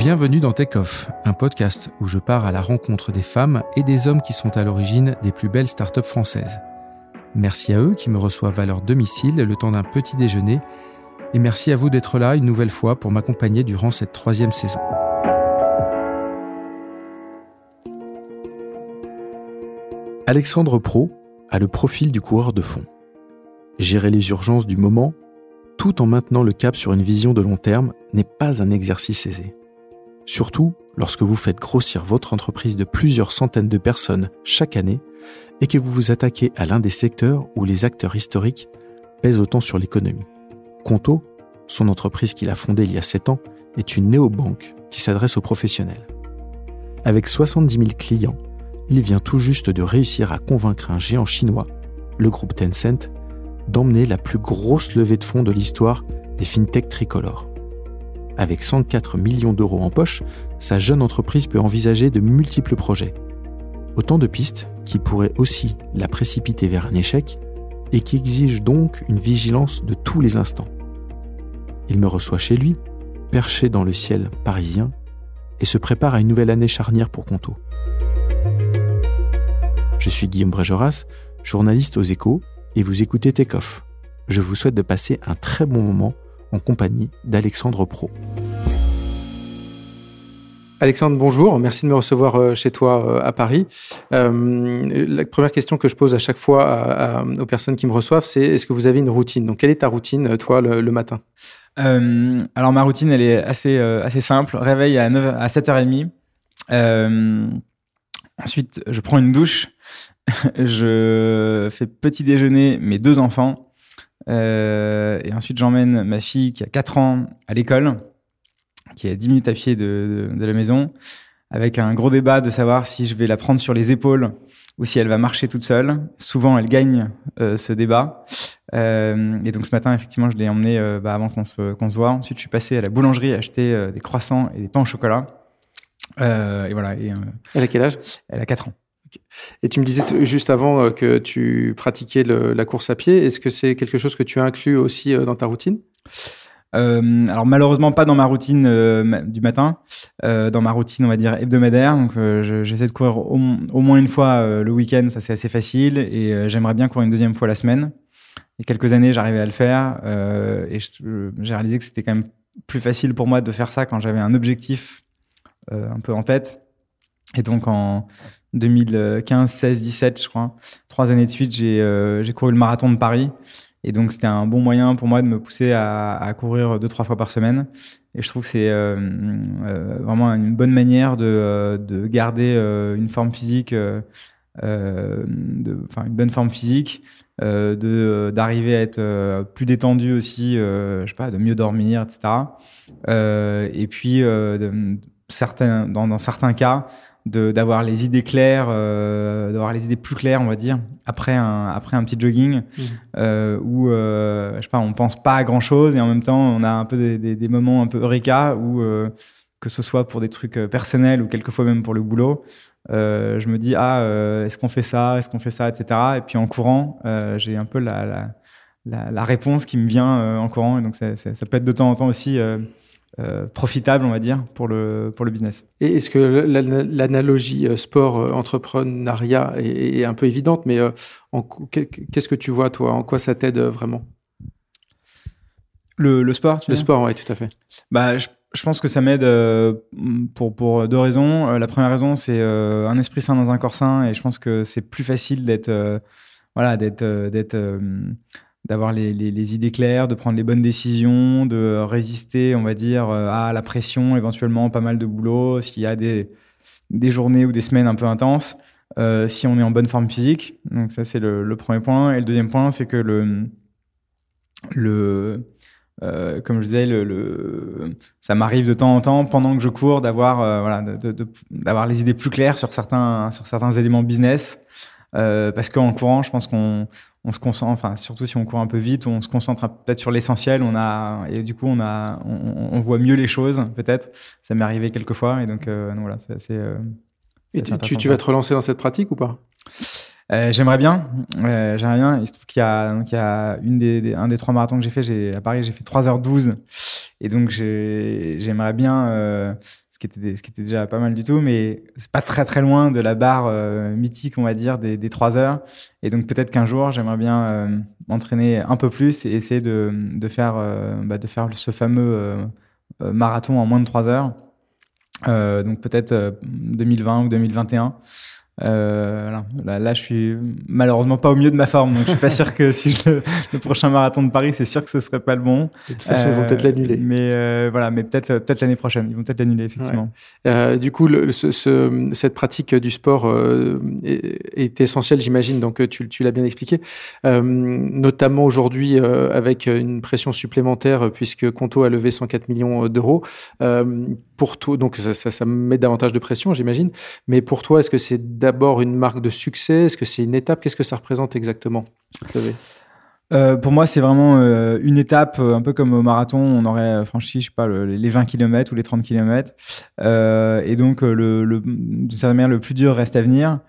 Bienvenue dans Take Off, un podcast où je pars à la rencontre des femmes et des hommes qui sont à l'origine des plus belles startups françaises. Merci à eux qui me reçoivent à leur domicile le temps d'un petit déjeuner et merci à vous d'être là une nouvelle fois pour m'accompagner durant cette troisième saison. Alexandre Pro a le profil du coureur de fond. Gérer les urgences du moment, tout en maintenant le cap sur une vision de long terme, n'est pas un exercice aisé. Surtout lorsque vous faites grossir votre entreprise de plusieurs centaines de personnes chaque année et que vous vous attaquez à l'un des secteurs où les acteurs historiques pèsent autant sur l'économie. Conto, son entreprise qu'il a fondée il y a 7 ans, est une néobanque qui s'adresse aux professionnels. Avec 70 000 clients, il vient tout juste de réussir à convaincre un géant chinois, le groupe Tencent, d'emmener la plus grosse levée de fonds de l'histoire des fintech tricolores. Avec 104 millions d'euros en poche, sa jeune entreprise peut envisager de multiples projets. Autant de pistes qui pourraient aussi la précipiter vers un échec et qui exigent donc une vigilance de tous les instants. Il me reçoit chez lui, perché dans le ciel parisien, et se prépare à une nouvelle année charnière pour Conto. Je suis Guillaume Brégeras, journaliste aux échos, et vous écoutez Takeoff. Je vous souhaite de passer un très bon moment en compagnie d'Alexandre Pro. Alexandre, bonjour. Merci de me recevoir euh, chez toi euh, à Paris. Euh, la première question que je pose à chaque fois aux personnes qui me reçoivent, c'est est-ce que vous avez une routine? Donc, quelle est ta routine, toi, le, matin? Alors, ma routine, elle est assez, assez simple. Réveil à, 9, à 7h30. ensuite, je prends une douche. je fais petit déjeuner mes deux enfants. Euh, et ensuite, j'emmène ma fille qui a 4 ans à l'école, qui est à 10 minutes à pied de, de, la maison, avec un gros débat de savoir si je vais la prendre sur les épaules ou si elle va marcher toute seule. Souvent, elle gagne euh, ce débat. Euh, et donc ce matin, effectivement, je l'ai emmenée euh, bah, avant qu'on se, qu'on se voit. Ensuite, je suis passé à la boulangerie acheter euh, des croissants et des pains au chocolat. et voilà. Et, elle a quel âge? Elle a 4 ans. Et tu me disais juste avant euh, que tu pratiquais la course à pied. Est-ce que c'est quelque chose que tu as inclus aussi euh, dans ta routine? Euh, alors malheureusement pas dans ma routine du matin, dans ma routine on va dire hebdomadaire. Donc j'essaie de courir au, moins une fois le week-end, ça c'est assez facile, et j'aimerais bien courir une deuxième fois la semaine. Il y a quelques années j'arrivais à le faire, et j'ai réalisé que c'était quand même plus facile pour moi de faire ça quand j'avais un objectif un peu en tête. Et donc en 2015, 16, 17, je crois. Trois années de suite, j'ai euh, couru le marathon de Paris. Et donc, c'était un bon moyen pour moi de me pousser à, à, courir deux, trois fois par semaine. Et je trouve que c'est euh, euh vraiment une bonne manière de, euh, de garder euh, une forme physique, enfin, une bonne forme physique, de d'arriver à être plus détendu aussi, je sais pas, de mieux dormir, etc. et puis, de, certains, dans, dans certains cas, d'avoir les idées claires, euh, d'avoir les idées plus claires, on va dire, après un, après un petit jogging mmh. euh, où, euh, je sais pas, on pense pas à grand chose et en même temps, on a un peu des, des, des moments un peu eureka où, euh, que ce soit pour des trucs personnels ou quelquefois même pour le boulot, je me dis, ah, est-ce qu'on fait ça, est-ce qu'on fait ça, etc. Et puis en courant, j'ai un peu la, la, la, la, réponse qui me vient en courant et donc ça, ça, ça, peut être de temps en temps aussi euh, profitable, on va dire, pour le, pour le business. Et est-ce que l'analogie euh, sport-entrepreneuriat euh, est, un peu évidente, mais qu'est-ce que tu vois, toi? En quoi ça t'aide vraiment? Le, le, sport, Le sport, oui, tout à fait. Bah, je, je pense que ça m'aide pour, pour deux raisons. la première raison, c'est un esprit sain dans un corps sain, et je pense que c'est plus facile d'être voilà, d'être d'être d'avoir les, les, idées claires, de prendre les bonnes décisions, de résister, on va dire, euh, à la pression, éventuellement pas mal de boulot, s'il y a des, des journées ou des semaines un peu intenses. si on est en bonne forme physique. Donc ça, c'est le, premier point. Et le deuxième point, c'est que le, le euh, comme je disais, le, le... ça m'arrive de temps en temps, pendant que je cours, euh, d'avoir les idées plus claires sur certains, sur certains éléments business. Euh, parce qu'en courant, je pense qu'on on se concentre, enfin surtout si on court un peu vite, on se concentre peut-être sur l'essentiel. On a et du coup on a, on, on voit mieux les choses peut-être. Ça m'est arrivé quelques fois et donc, donc voilà, c'est assez. et tu, tu vas te relancer dans cette pratique ou pas? Euh, j'aimerais bien. Euh, j'aimerais bien. Il se trouve qu'il y a, donc, il y a une des, un des trois marathons que j'ai fait. J'ai, à Paris, j'ai fait 3h12. Et donc, j'aimerais bien, euh, ce qui était déjà pas mal du tout, mais c'est pas très très loin de la barre euh, mythique, on va dire, des, des 3 heures. Et donc, peut-être qu'un jour, j'aimerais bien euh, m'entraîner un peu plus et essayer de, de, faire, bah, de faire ce fameux marathon en moins de 3 heures. donc, peut-être 2020 ou 2021. Euh, là, là, je suis malheureusement pas au milieu de ma forme, donc je suis pas sûr que si je, le, prochain marathon de Paris, c'est sûr que ce serait pas le bon. De toute façon, ils vont peut-être l'annuler. Mais euh, voilà, mais peut-être peut-être l'année prochaine, ils vont peut-être l'annuler effectivement. Euh, du coup, le, ce, ce, cette pratique du sport euh, est, est, essentielle, j'imagine. Donc tu, tu l'as bien expliqué, euh, notamment aujourd'hui avec une pression supplémentaire puisque Conto a levé 104 millions d'euros. pour toi, donc ça, ça, ça met davantage de pression, j'imagine. Mais pour toi, est-ce que c'est d'abord une marque de succès? Est-ce que c'est une étape? Qu'est-ce que ça représente exactement? Euh, pour moi, c'est vraiment euh, une étape, euh, un peu comme au marathon, on aurait franchi, je sais pas, les 20 km ou les 30 km. et donc, le, le, manière, le plus dur reste à venir.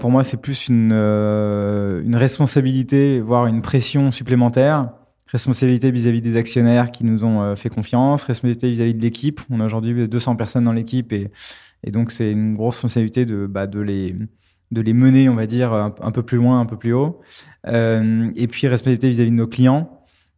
pour moi, c'est plus une responsabilité, voire une pression supplémentaire. Responsabilité vis-à-vis des actionnaires qui nous ont fait confiance, responsabilité vis-à-vis de l'équipe. On a aujourd'hui 200 personnes dans l'équipe et et donc, c'est une grosse responsabilité de, bah, de, les, de les mener, on va dire, un, peu plus loin, un peu plus haut. Euh, et puis, responsabilité vis-à-vis de nos clients.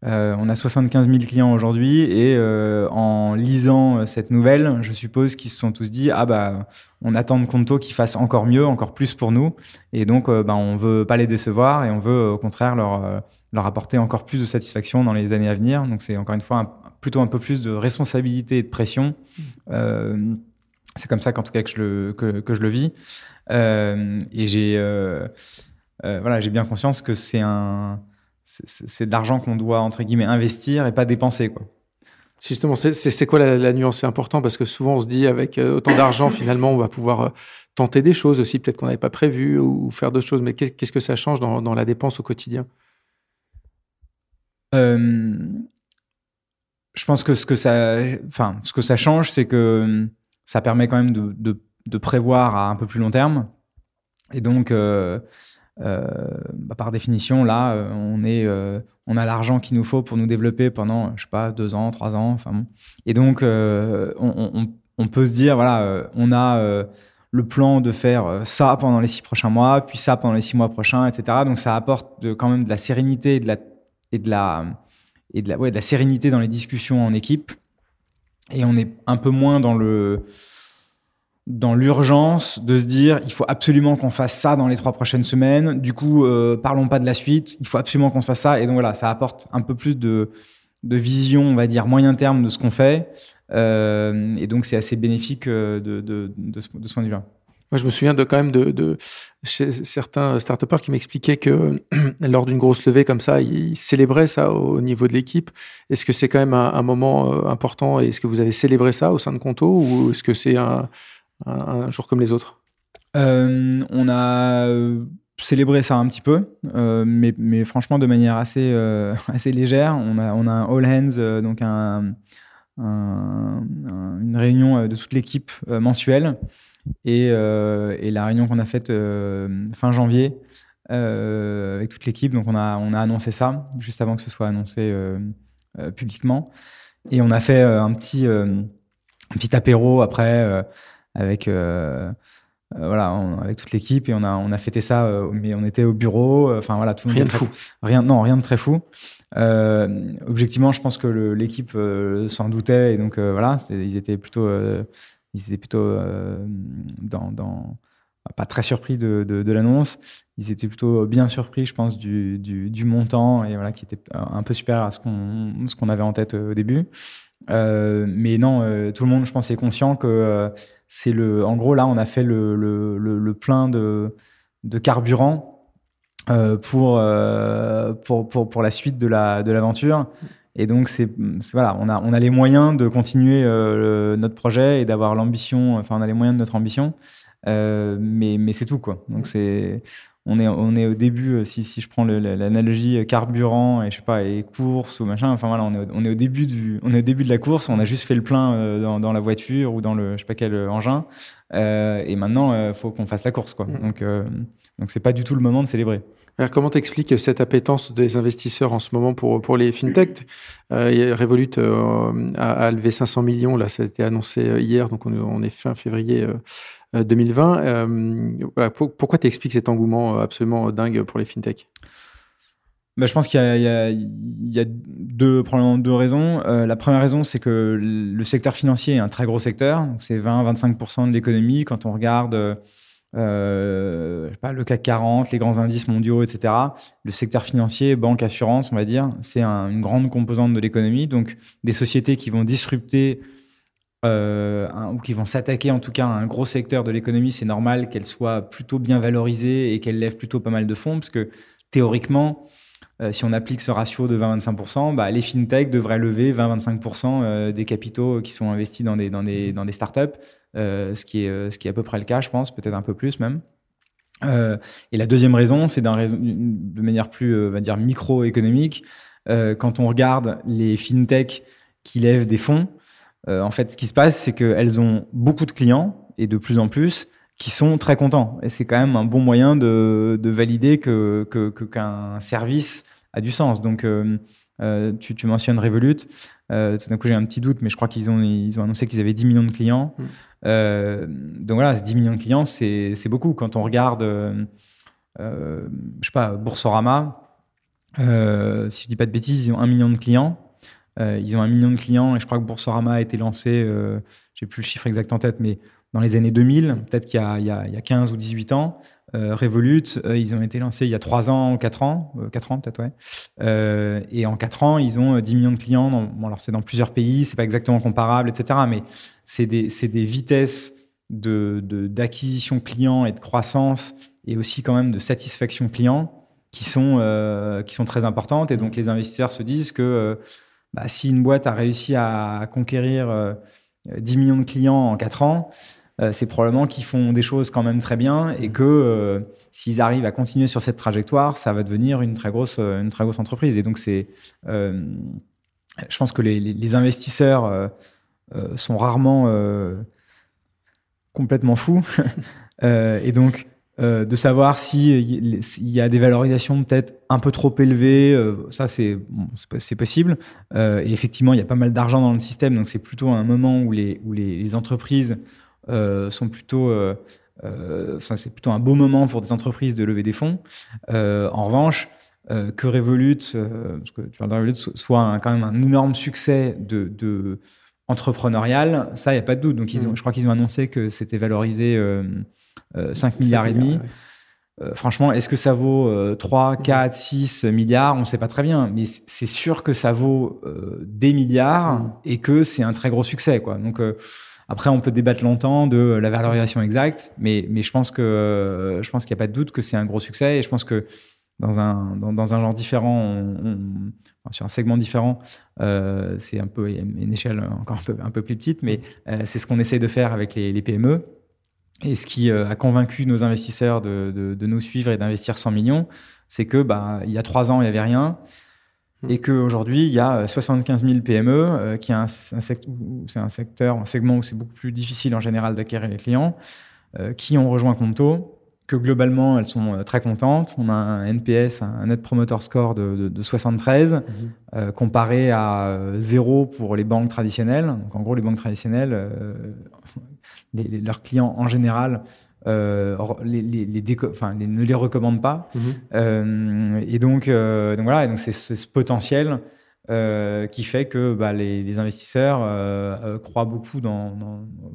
Euh, on a 75 000 clients aujourd'hui et euh, en lisant cette nouvelle, je suppose qu'ils se sont tous dit ah bah on attend de Conto qu'ils fassent encore mieux, encore plus pour nous et donc bah, on veut pas les décevoir et on veut au contraire leur leur apporter encore plus de satisfaction dans les années à venir. Donc c'est encore une fois plutôt un peu plus de responsabilité et de pression. Euh, c'est comme ça qu'en tout cas que je le, que, que je le vis. Euh, et j'ai euh, euh, voilà, j'ai bien conscience que c'est un c'est de l'argent qu'on doit entre guillemets investir et pas dépenser quoi. Justement, c'est quoi la, la nuance? C'est important parce que souvent on se dit avec autant d'argent finalement on va pouvoir tenter des choses aussi peut-être qu'on n'avait pas prévu ou faire d'autres choses. Mais qu'est-ce que ça change dans, dans, la dépense au quotidien? Je pense que ce que ça, enfin ce que ça change, c'est que ça permet quand même de, de, de, prévoir à un peu plus long terme. Et donc, euh, euh, bah par définition, là, euh, on, est, on a l'argent qu'il nous faut pour nous développer pendant, je sais pas, deux ans, trois ans. Et donc, on, on, peut se dire, voilà, on a le plan de faire ça pendant les six prochains mois, puis ça pendant les six mois prochains, etc. Donc, ça apporte quand même de la sérénité et de la, et de la, et de la, ouais, de la sérénité dans les discussions en équipe et on est un peu moins dans le dans l'urgence de se dire il faut absolument qu'on fasse ça dans les trois prochaines semaines. Du coup, euh, parlons pas de la suite. Il faut absolument qu'on fasse ça. Et donc voilà, ça apporte un peu plus de, de vision, on va dire moyen terme de ce qu'on fait. Euh, et donc c'est assez bénéfique euh, de, de, de, ce, de ce point de vue-là. Moi, je me souviens de quand même de, certains start qui m'expliquaient que lors d'une grosse levée comme ça, ils célébraient ça au niveau de l'équipe. Est-ce que c'est quand même un, moment euh, important et est-ce que vous avez célébré ça au sein de Conto ou est-ce que c'est un, jour comme les autres? Euh, On a euh, célébré ça un petit peu, mais, franchement de manière assez, légère. On a, un all hands, donc un, une réunion de toute l'équipe mensuelle. Et, euh, et, la réunion qu'on a faite euh, fin janvier euh, avec toute l'équipe, donc on a, on a annoncé ça juste avant que ce soit annoncé publiquement. Et on a fait un petit, un petit apéro après avec voilà, on, avec toute l'équipe et on a on a fêté ça, euh, mais on était au bureau. Enfin voilà, tout. Rien de fou. Rien, non, rien de très fou. Objectivement, je pense que l'équipe s'en doutait et donc voilà, ils étaient plutôt ils étaient plutôt euh, dans, pas très surpris de, l'annonce. Ils étaient plutôt bien surpris, je pense, du, montant et voilà, qui était un peu supérieur à ce qu'on avait en tête au début. Euh, mais non, euh, tout le monde, je pense, est conscient que euh, c'est le, en gros là, on a fait le, le, le, plein de, carburant pour, pour, pour, la suite de la de l'aventure. Et donc, c'est voilà, on a, on a les moyens de continuer notre projet et d'avoir l'ambition, enfin, on a les moyens de notre ambition, mais, mais c'est tout, quoi. Donc, c'est on est, on est au début, euh, si, si je prends l'analogie euh, carburant et je sais pas, et course ou machin, enfin voilà, on est, on est, au début du, on est au début de la course, on a juste fait le plein euh, dans, dans, la voiture ou dans le, je sais pas quel engin, euh, et maintenant, il faut qu'on fasse la course, quoi. Mm. Donc, euh, donc c'est pas du tout le moment de célébrer. Alors, comment t'expliques cette appétence des investisseurs en ce moment pour, pour les fintechs? Euh, Revolut a, levé 500 millions, là, ça a été annoncé hier, donc on, est fin février 2020. Euh, euh, pourquoi tu expliques cet engouement euh, absolument dingue pour les fintechs? Bah, je pense qu'il y, y, a deux, probablement deux raisons. la première raison, c'est que le secteur financier est un très gros secteur. C'est 20-25% de l'économie. Quand on regarde euh, pas, le CAC 40, les grands indices mondiaux, etc., le secteur financier, banque, assurance, on va dire, c'est une grande composante de l'économie. Donc, des sociétés qui vont disrupter euh, ou qui vont s'attaquer en tout cas à un gros secteur de l'économie, c'est normal qu'elles soient plutôt bien valorisées et qu'elles lèvent plutôt pas mal de fonds, parce que théoriquement, euh, si on applique ce ratio de 20-25%, bah, les fintechs devraient lever 20-25% euh, des capitaux qui sont investis dans des, dans des, dans des startups, ce, qui est, ce qui est à peu près le cas, je pense, peut-être un peu plus même. et la deuxième raison, c'est de manière plus, on va dire, microéconomique. quand on regarde les fintechs qui lèvent des fonds, euh, en fait, ce qui se passe, c'est qu'elles ont beaucoup de clients et de plus en plus qui sont très contents. Et c'est quand même un bon moyen de, valider que, qu'un service a du sens. Donc, euh, euh, tu, mentionnes Revolut. tout d'un coup, j'ai un petit doute, mais je crois qu'ils ont, ils ont annoncé qu'ils avaient 10 millions de clients. Mmh. donc voilà, 10 millions de clients, c'est, beaucoup. Quand on regarde, je sais pas, Boursorama, si je dis pas de bêtises, ils ont 1 million de clients. Euh, ils ont un million de clients et je crois que Boursorama a été lancé, euh, j'ai plus le chiffre exact en tête, mais dans les années 2000, peut-être qu'il y, a 15 ou 18 ans. Euh, Revolut, euh, ils ont été lancés il y a 3 ans ou 4 ans, 4 ans peut-être, ouais. et en 4 ans, ils ont 10 millions de clients. alors c'est dans plusieurs pays, c'est pas exactement comparable, etc. Mais c'est des, vitesses d'acquisition de, d'acquisition client et de croissance et aussi quand même de satisfaction client qui sont, sont très importantes. Et donc les investisseurs se disent que bah, si une boîte a réussi à conquérir 10 euh, millions de clients en 4 ans, euh, c'est probablement qu'ils font des choses quand même très bien et que euh, s'ils arrivent à continuer sur cette trajectoire, ça va devenir une très grosse, grosse entreprise. Et donc, c'est, je pense que les, investisseurs sont rarement complètement faux et donc, euh, de savoir s'il si y a des valorisations peut-être un peu trop élevées, euh, ça c'est possible. Euh, et effectivement, il y a pas mal d'argent dans le système, donc c'est plutôt un moment où les, entreprises sont plutôt... Enfin, c'est plutôt un beau moment pour des entreprises de lever des fonds. en revanche, que Revolut, parce que tu Revolut, soit quand même un énorme succès de, de entrepreneurial, ça, il n'y a pas de doute. Donc, ils ont, mmh. je crois qu'ils ont annoncé que c'était valorisé 5 euh, milliards et demi. Euh, franchement, est-ce que ça vaut 3, 4, 6 milliards? On ne sait pas très bien, mais c'est sûr que ça vaut euh, des milliards mm. et que c'est un très gros succès. Quoi. Donc après, on peut débattre longtemps de la valorisation exacte, mais, mais je pense pense qu'il n'y a pas de doute que c'est un gros succès et je pense que dans un dans, un genre différent, sur un segment différent, c'est un peu une échelle encore un peu un peu plus petite, mais c'est ce qu'on essaie de faire avec les, PME. Et ce qui euh, a convaincu nos investisseurs de, de, de nous suivre et d'investir 100 millions, c'est que bah, il y a trois ans, il n'y avait rien. Hmm. Et qu'aujourd'hui, il y a 75 000 PME, qui est un, un, c'est un secteur, un segment où c'est beaucoup plus difficile en général d'acquérir les clients, euh, qui ont rejoint Conto, que globalement, elles sont euh, très contentes. On a un NPS, un Net Promoter Score de, de, 73, hmm. euh, comparé à zéro pour les banques traditionnelles. Donc, en gros, les banques traditionnelles, leurs clients en général euh, les, ne les recommandent pas. Mhm. Euh, et donc, euh, donc, voilà, et donc c'est ce potentiel qui fait que bah, les, investisseurs croient beaucoup dans,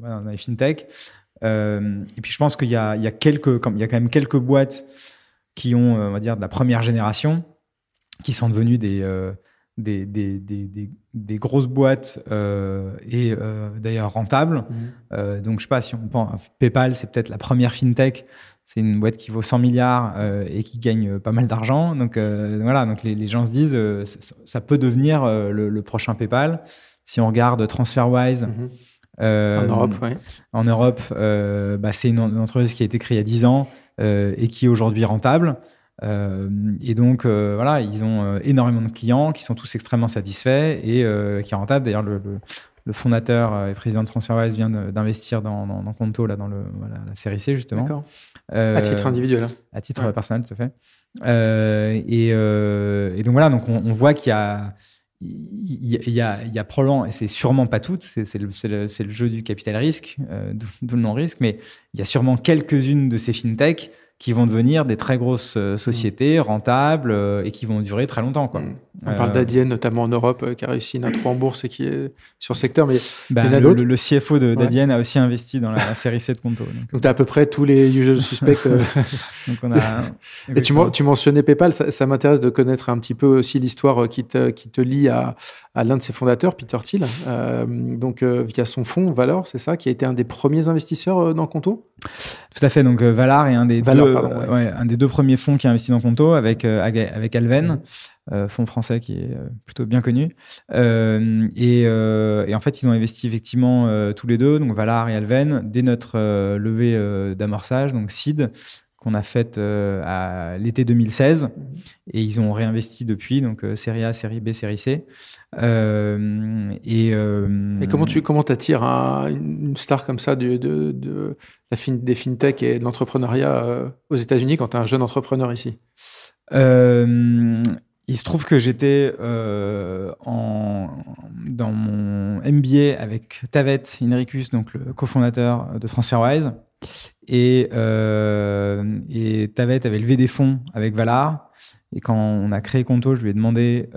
dans, les fintech. et puis je pense qu'il y, y a, quelques, il y a quand même quelques boîtes qui ont, on va dire, de la première génération, qui sont devenues des des, des, des, des, grosses boîtes et d'ailleurs rentables. Mhm. donc, je sais pas si on pense, PayPal, c'est peut-être la première fintech. C'est une boîte qui vaut 100 milliards et qui gagne pas mal d'argent. Donc, voilà, donc les, les, gens se disent, ça, peut devenir le, prochain PayPal. Si on regarde TransferWise, mhm. en Europe, oui. En Europe, bah, c'est une, entreprise qui a été créée il y a 10 ans et qui est aujourd'hui rentable. Euh, et donc, euh, voilà, ils ont euh, énormément de clients qui sont tous extrêmement satisfaits et qui est rentable. D'ailleurs, le, le, fondateur et président de TransferWise vient d'investir dans, dans, Conto, là, dans le, la série C, justement. D'accord. à titre individuel. Hein. À titre personnel, tout à fait. Et, et, donc, voilà, donc on, voit qu'il y a. Il y, a, il y a probablement, et c'est sûrement pas toutes, c'est le, le, le, jeu du capital risque, d'où le non-risque, mais il y a sûrement quelques-unes de ces fintechs qui vont devenir des très grosses euh, sociétés rentables euh, et qui vont durer très longtemps. Quoi. Mm. On parle euh, d'Adyen, notamment en Europe, qui a réussi une intro en bourse et qui est sur secteur, mais bah, il y le, le, CFO d'Adyen a aussi investi dans la, série C de Conto. Donc, tu as à peu près tous les usual suspects. donc on a, et tu, tu, mentionnais PayPal, ça, ça m'intéresse de connaître un petit peu aussi l'histoire qui te, qui te lie à, à l'un de ses fondateurs, Peter Thiel, donc via son fonds Valor, c'est ça, qui a été un des premiers investisseurs dans Conto? Tout à fait, donc Valar est un des deux euh, ouais. un des deux premiers fonds qui a investi dans Conto avec, euh, avec Alven, euh, fonds français qui est plutôt bien connu. Et, et, en fait, ils ont investi effectivement tous les deux, donc Valar et Alven, dès notre levée d'amorçage, donc SID, qu'on a faite à l'été 2016 et ils ont réinvesti depuis donc série A, série B, série C. et, comment tu comment attires une star comme ça de, de, des fintech et de l'entrepreneuriat euh, aux États-Unis quand tu es un jeune entrepreneur ici? Euh, Il se trouve que j'étais euh, dans mon MBA avec Tavet Inricus, donc le cofondateur de TransferWise. Et, et Tavet avait levé des fonds avec Valar. Et quand on a créé Conto, je lui ai demandé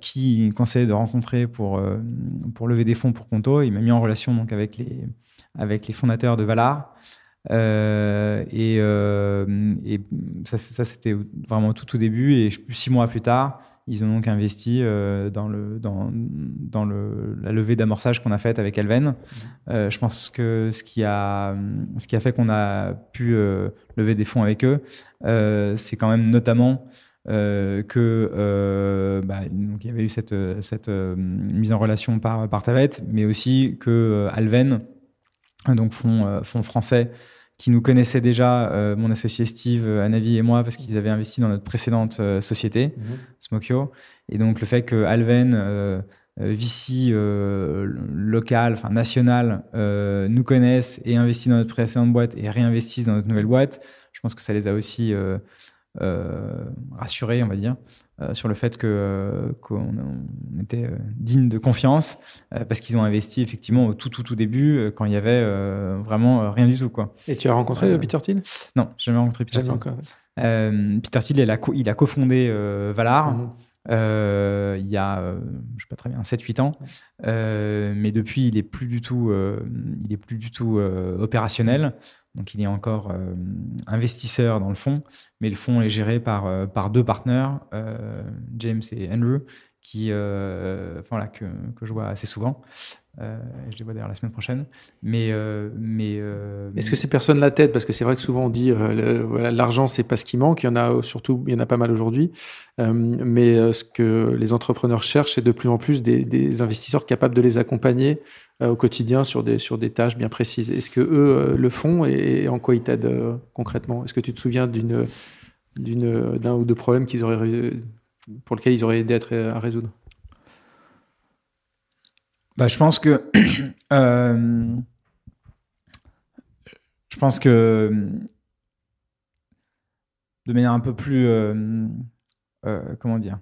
qui il conseillait de rencontrer pour, pour lever des fonds pour Conto. Il m'a mis en relation donc, avec les, avec les fondateurs de Valar. Euh, et, euh, ça, c'était vraiment tout au début. Et six mois plus tard, ils ont donc investi euh, dans, le, dans, dans le, la levée d'amorçage qu'on a faite avec Elven. Mmh. Euh, je pense que ce qui a, ce qui a fait qu'on a pu euh, lever des fonds avec eux, c'est quand même notamment que bah, donc il y avait eu cette, cette mise en relation par, par Tavet, mais aussi que Alven donc fonds, fonds français qui nous connaissaient déjà, euh, mon associé Steve, Anavi et moi, parce qu'ils avaient investi dans notre précédente euh, société, mhm. Smokio. Et donc le fait que Alven, euh, VC local, enfin national, nous connaissent et investissent dans notre précédente boîte et réinvestissent dans notre nouvelle boîte, je pense que ça les a aussi rassurés, on va dire. Euh, sur le fait que euh, qu'on était euh, digne de confiance parce qu'ils ont investi effectivement au tout tout tout début quand il y avait vraiment rien du tout quoi. Et tu as rencontré Peter Thiel? Non, j'ai jamais rencontré Peter Thiel. Peter Thiel, il a, il a cofondé Valar. Mhm. il y a, je sais pas très bien, 7-8 ans, mais depuis il est plus du tout, il est plus du tout opérationnel. Donc il est encore euh, investisseur dans le fonds, mais le fonds est géré par, euh, par deux partenaires, euh, James et Andrew, qui, enfin, là, que, je vois assez souvent. je les vois d'ailleurs la semaine prochaine. Mais, mais est-ce que ces personnes la tête Parce que c'est vrai que souvent on dit l'argent c'est pas ce qui manque. Il y en a surtout, il y en a pas mal aujourd'hui. mais ce que les entrepreneurs cherchent, c'est de plus en plus des, investisseurs capables de les accompagner euh, au quotidien sur des, sur des tâches bien précises. Est-ce que eux euh, le font? Et, en quoi ils t'aident euh, concrètement? Est-ce que tu te souviens d'une, d'un ou deux problèmes qu'ils auraient, pour lesquels ils auraient aidé à, résoudre bah, Je pense que. je pense que. De manière un peu plus. comment dire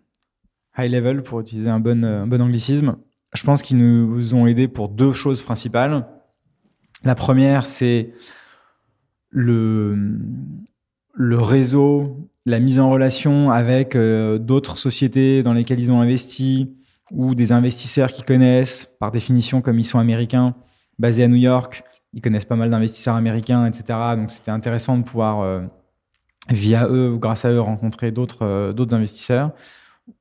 High level, pour utiliser un bon, un bon anglicisme je pense qu'ils nous ont aidés pour deux choses principales. La première, c'est le, le réseau, la mise en relation avec euh, d'autres sociétés dans lesquelles ils ont investi ou des investisseurs qui connaissent, par définition, comme ils sont américains, basés à New York, ils connaissent pas mal d'investisseurs américains, etc. Donc c'était intéressant de pouvoir, euh, via eux ou grâce à eux, rencontrer d'autres euh, investisseurs.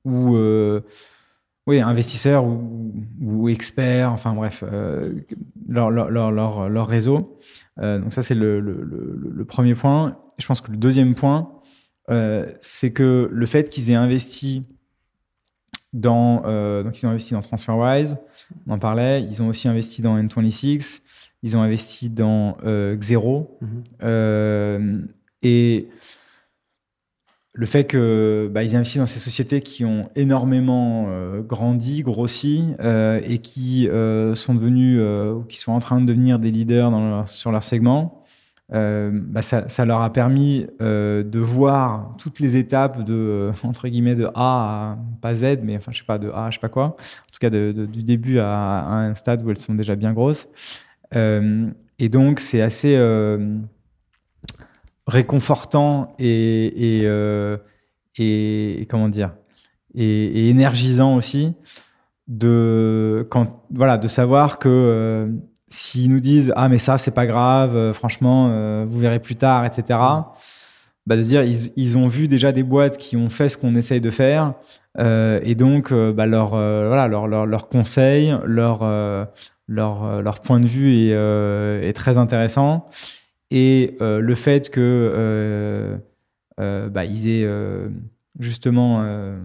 Ou oui, investisseurs ou, experts, enfin bref, leur, leur, leur, réseau. Donc ça, c'est le, le, le, premier point. je pense que le deuxième point, c'est que le fait qu'ils aient investi dans, euh, donc ils ont investi dans TransferWise, on en parlait, ils ont aussi investi dans N26, ils ont investi dans euh, Xero, mm-hmm. et le fait que bah, ils investissent dans ces sociétés qui ont énormément euh, grandi, grossi euh, et qui euh, sont devenus ou qui sont en train de devenir des leaders dans sur leur segment, bah, ça, leur a permis de voir toutes les étapes de entre guillemets de A à pas Z, mais enfin je sais pas de A, à je sais pas quoi, en tout cas du début à, un stade où elles sont déjà bien grosses. et donc c'est assez réconfortant et, et, euh, et, comment dire et, énergisant aussi de quand voilà de savoir que euh, s'ils nous disent ah mais ça c'est pas grave euh, franchement euh, vous verrez plus tard etc bah de dire ils, ils, ont vu déjà des boîtes qui ont fait ce qu'on essaye de faire et donc bah, leur voilà leur, leur, leur conseil leur leur leur point de vue est, très intéressant. Et euh, le fait que euh, euh, bah, ils aient justement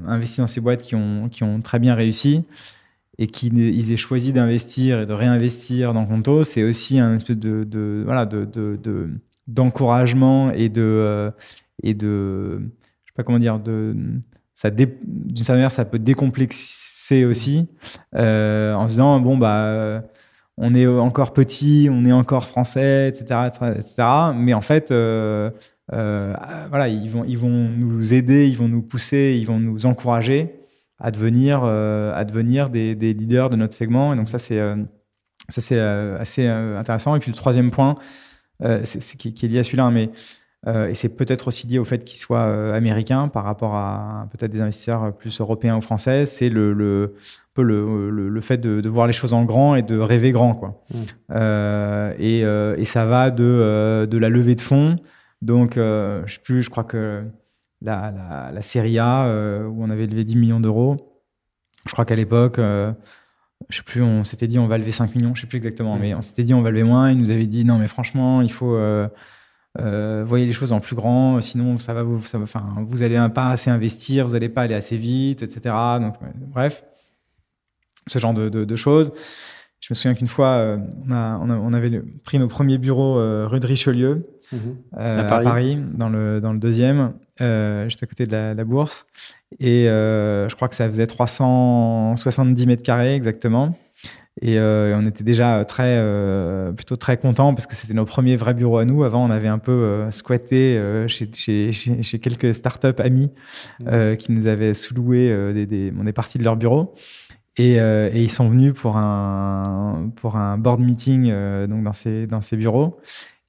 investi dans ces boîtes qui ont, qui ont très bien réussi et qu'ils aient choisi d'investir et de réinvestir dans Conto, c'est aussi un espèce de, voilà de, de, d'encouragement et de et de je sais pas comment dire de d'une certaine manière ça peut décomplexer aussi euh, en se disant bon bah on est encore petit, on est encore français, etc., etc. Mais en fait, euh, euh, voilà, ils vont, ils vont nous aider, ils vont nous pousser, ils vont nous encourager à devenir, euh, à devenir des, des, leaders de notre segment. Et donc ça, c'est ça c'est assez intéressant. Et puis le troisième point, c'est, qui, qui, est lié à celui-là, hein, mais et c'est peut-être aussi lié au fait qu'il soit américain par rapport à peut-être des investisseurs plus européens ou français, c'est le, le peu le, le, fait de, de, voir les choses en grand et de rêver grand. Quoi. Mmh. Euh, et, euh, et, ça va de, euh, de la levée de fonds. Donc, je sais plus, je crois que la, la, A, où on avait levé 10 millions d'euros, je crois qu'à l'époque, je sais plus, on s'était dit on va lever 5 millions, je sais plus exactement, mmh. mais on s'était dit on va lever moins. Ils nous avaient dit non, mais franchement, il faut. Euh, voyez les choses en plus grand, sinon ça va vous, ça va, enfin, vous allez pas assez investir, vous n'allez pas aller assez vite, etc. Donc, bref ce genre de, de, de, choses. Je me souviens qu'une fois, euh, on, a, on, avait pris nos premiers bureaux euh, rue de Richelieu, mhm. euh, à, Paris. dans, le, dans le deuxième, juste à côté de la, la bourse. Et je crois que ça faisait 370 mètres carrés exactement. Et on était déjà très, plutôt très contents parce que c'était nos premiers vrais bureaux à nous. Avant, on avait un peu squatté chez, chez, chez, chez, quelques startups amis mhm. qui nous avaient sous-loué. Des, des, on est parti de leur bureau. Et, euh, et, ils sont venus pour un, pour un board meeting euh, donc dans, ces, dans ces bureaux.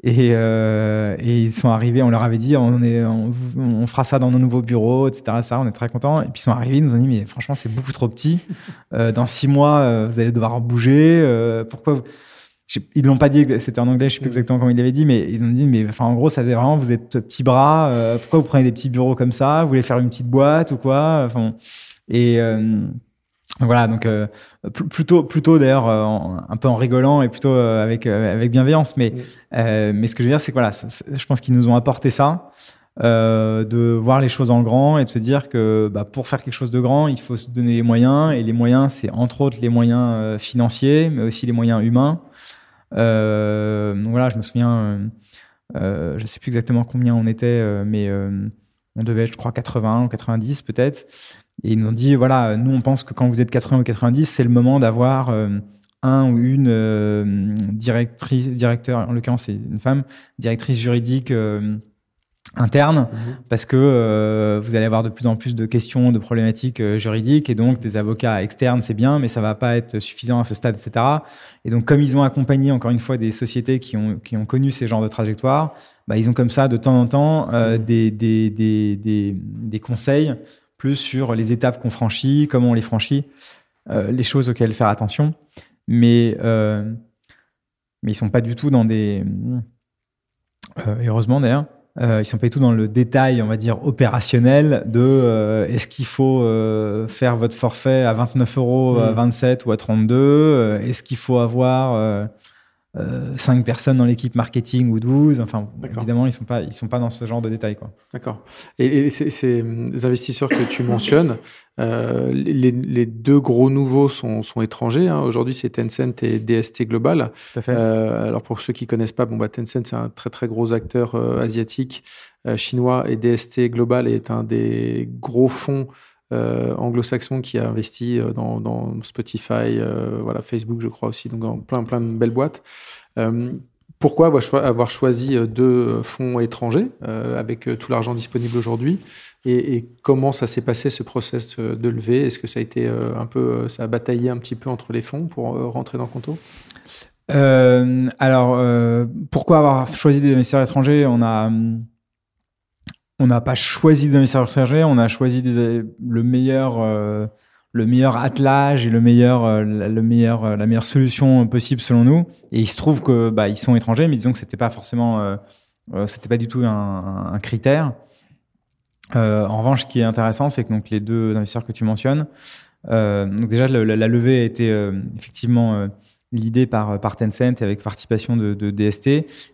Et, euh, et, ils sont arrivés, on leur avait dit, on, est, on, fera ça dans nos nouveaux bureaux, etc. Ça, on est très contents. Et puis ils sont arrivés, ils nous ont dit, mais franchement, c'est beaucoup trop petit. Euh, dans six mois, euh, vous allez devoir bouger. Pourquoi vous... Ils l'ont pas dit, c'était en anglais, je sais plus exactement comment ils l'avaient dit, mais ils ont dit, mais enfin, en gros, ça faisait vraiment, vous êtes petits bras. pourquoi vous prenez des petits bureaux comme ça? Vous voulez faire une petite boîte ou quoi? Enfin, et voilà, donc euh, plutôt, plutôt d'ailleurs euh, un peu en rigolant et plutôt euh, avec avec bienveillance. Mais mais ce que je veux dire, c'est que voilà, je pense qu'ils nous ont apporté ça, de voir les choses en grand et de se dire que bah, pour faire quelque chose de grand, il faut se donner les moyens et les moyens, c'est entre autres les moyens financiers, mais aussi les moyens humains. donc voilà, je me souviens, je sais plus exactement combien on était, mais on devait je crois, 80 ou 90 peut-être. Et ils nous ont dit, voilà, nous, on pense que quand vous êtes 80 ou 90, c'est le moment d'avoir euh, un ou une euh, directrice, directeur, en l'occurrence, c'est une femme, directrice juridique euh, interne, mhm. parce que vous allez avoir de plus en plus de questions, de problématiques juridiques, et donc des avocats externes, c'est bien, mais ça va pas être suffisant à ce stade, etc. Et donc, comme ils ont accompagné, encore une fois, des sociétés qui ont, qui ont connu ces genres de trajectoires, bah, ils ont comme ça, de temps en temps, mhm. des, des, des, des conseils plus sur les étapes qu'on franchit, comment on les franchit, euh, les choses auxquelles faire attention. Mais, euh, mais ils sont pas du tout dans des. Euh, heureusement d'ailleurs, Euh, ils sont pas du tout dans le détail, on va dire, opérationnel de est-ce qu'il faut faire votre forfait à 29 euros, à Mm. 27 ou à 32 euh, Est-ce qu'il faut avoir 5 personnes dans l'équipe marketing ou 12 Enfin, évidemment, ils sont pas, ils sont pas dans ce genre de détails. D'accord. Et, et ces, ces investisseurs que tu mentionnes, euh, les, les deux gros nouveaux sont, sont étrangers. hein. Aujourd'hui, c'est Tencent et DST Global. Tout à fait. Euh, alors pour ceux qui connaissent pas, bon bah Tencent c'est un très très gros acteur euh, asiatique euh, chinois et DST Global est un des gros fonds euh, anglo-saxons qui a investi euh, dans, Spotify, euh, voilà Facebook je crois aussi, donc dans plein plein de belles boîtes. Pourquoi avoir choi- avoir choisi deux fonds étrangers avec tout l'argent disponible aujourd'hui? Et, comment ça s'est passé ce process de levée? Est-ce que ça a été un peu, ça a bataillé un petit peu entre les fonds pour rentrer dans Conto? Alors, pourquoi avoir choisi des investisseurs étrangers? On a, hum, on n'a pas choisi des investisseurs étrangers, on a choisi le meilleur, euh, attelage et le meilleur, euh, le meilleur, euh, la meilleure solution possible selon nous. Et il se trouve que bah, ils sont étrangers, mais disons que c'était pas forcément, euh, c'était pas du tout un, critère. En revanche, ce qui est intéressant, c'est que donc les deux investisseurs que tu mentionnes, donc déjà la, levée a été effectivement l'idée par, Tencent et avec participation de, DST,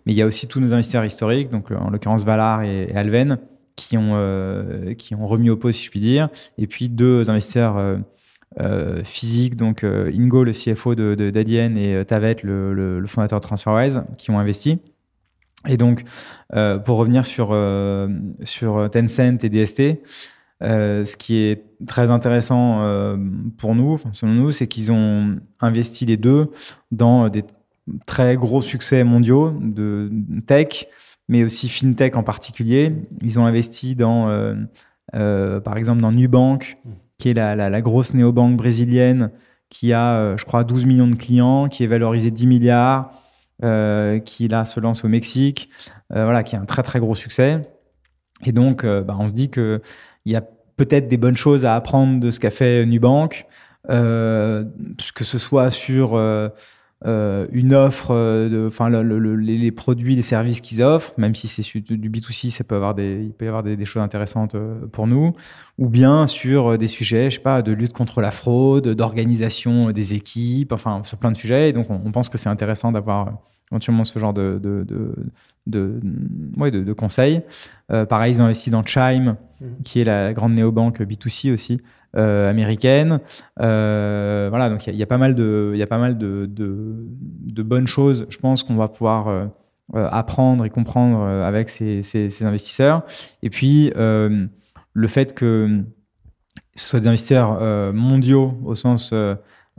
mais il y a aussi tous nos investisseurs historiques, donc en l'occurrence Valar et Alven, qui ont, euh, qui ont remis au pot, si je puis dire, et puis deux investisseurs euh, euh, physiques, donc Ingo, le CFO de, de, d'Adyen, et Tavet, le, fondateur de TransferWise, qui ont investi. Et donc, pour revenir sur, sur Tencent et DST, ce qui est très intéressant pour nous, selon nous, c'est qu'ils ont investi les deux dans des très gros succès mondiaux de tech, mais aussi fintech en particulier. Ils ont investi dans, euh, euh, par exemple, dans Nubank, qui est la, la, la grosse néobanque brésilienne, qui a, euh, je crois, 12 millions de clients, qui est valorisé 10 milliards, qui là se lance au Mexique, voilà, qui a un très très gros succès. Et donc, bah, on se dit que il y a peut-être des bonnes choses à apprendre de ce qu'a fait Nubank, que ce soit sur euh, euh, une offre, de, enfin le, le, les, produits, les services qu'ils offrent, même si c'est du B2C, ça peut avoir des, il peut y avoir des, choses intéressantes euh, pour nous, ou bien sur des sujets, je sais pas, de lutte contre la fraude, d'organisation des équipes, enfin sur plein de sujets. Et donc on, on pense que c'est intéressant d'avoir éventuellement ce genre de, de, de, de, ouais, de, de conseils. Euh, pareil, ils ont investi dans Chime, mmh. qui est la, grande néobanque B2C aussi, euh, américaine. Euh, voilà, donc il y, y, a pas mal de, y a pas mal de, de, bonnes choses, je pense, qu'on va pouvoir apprendre et comprendre avec ces, ces, ces, investisseurs. Et puis, le fait que ce soit des investisseurs mondiaux, au sens,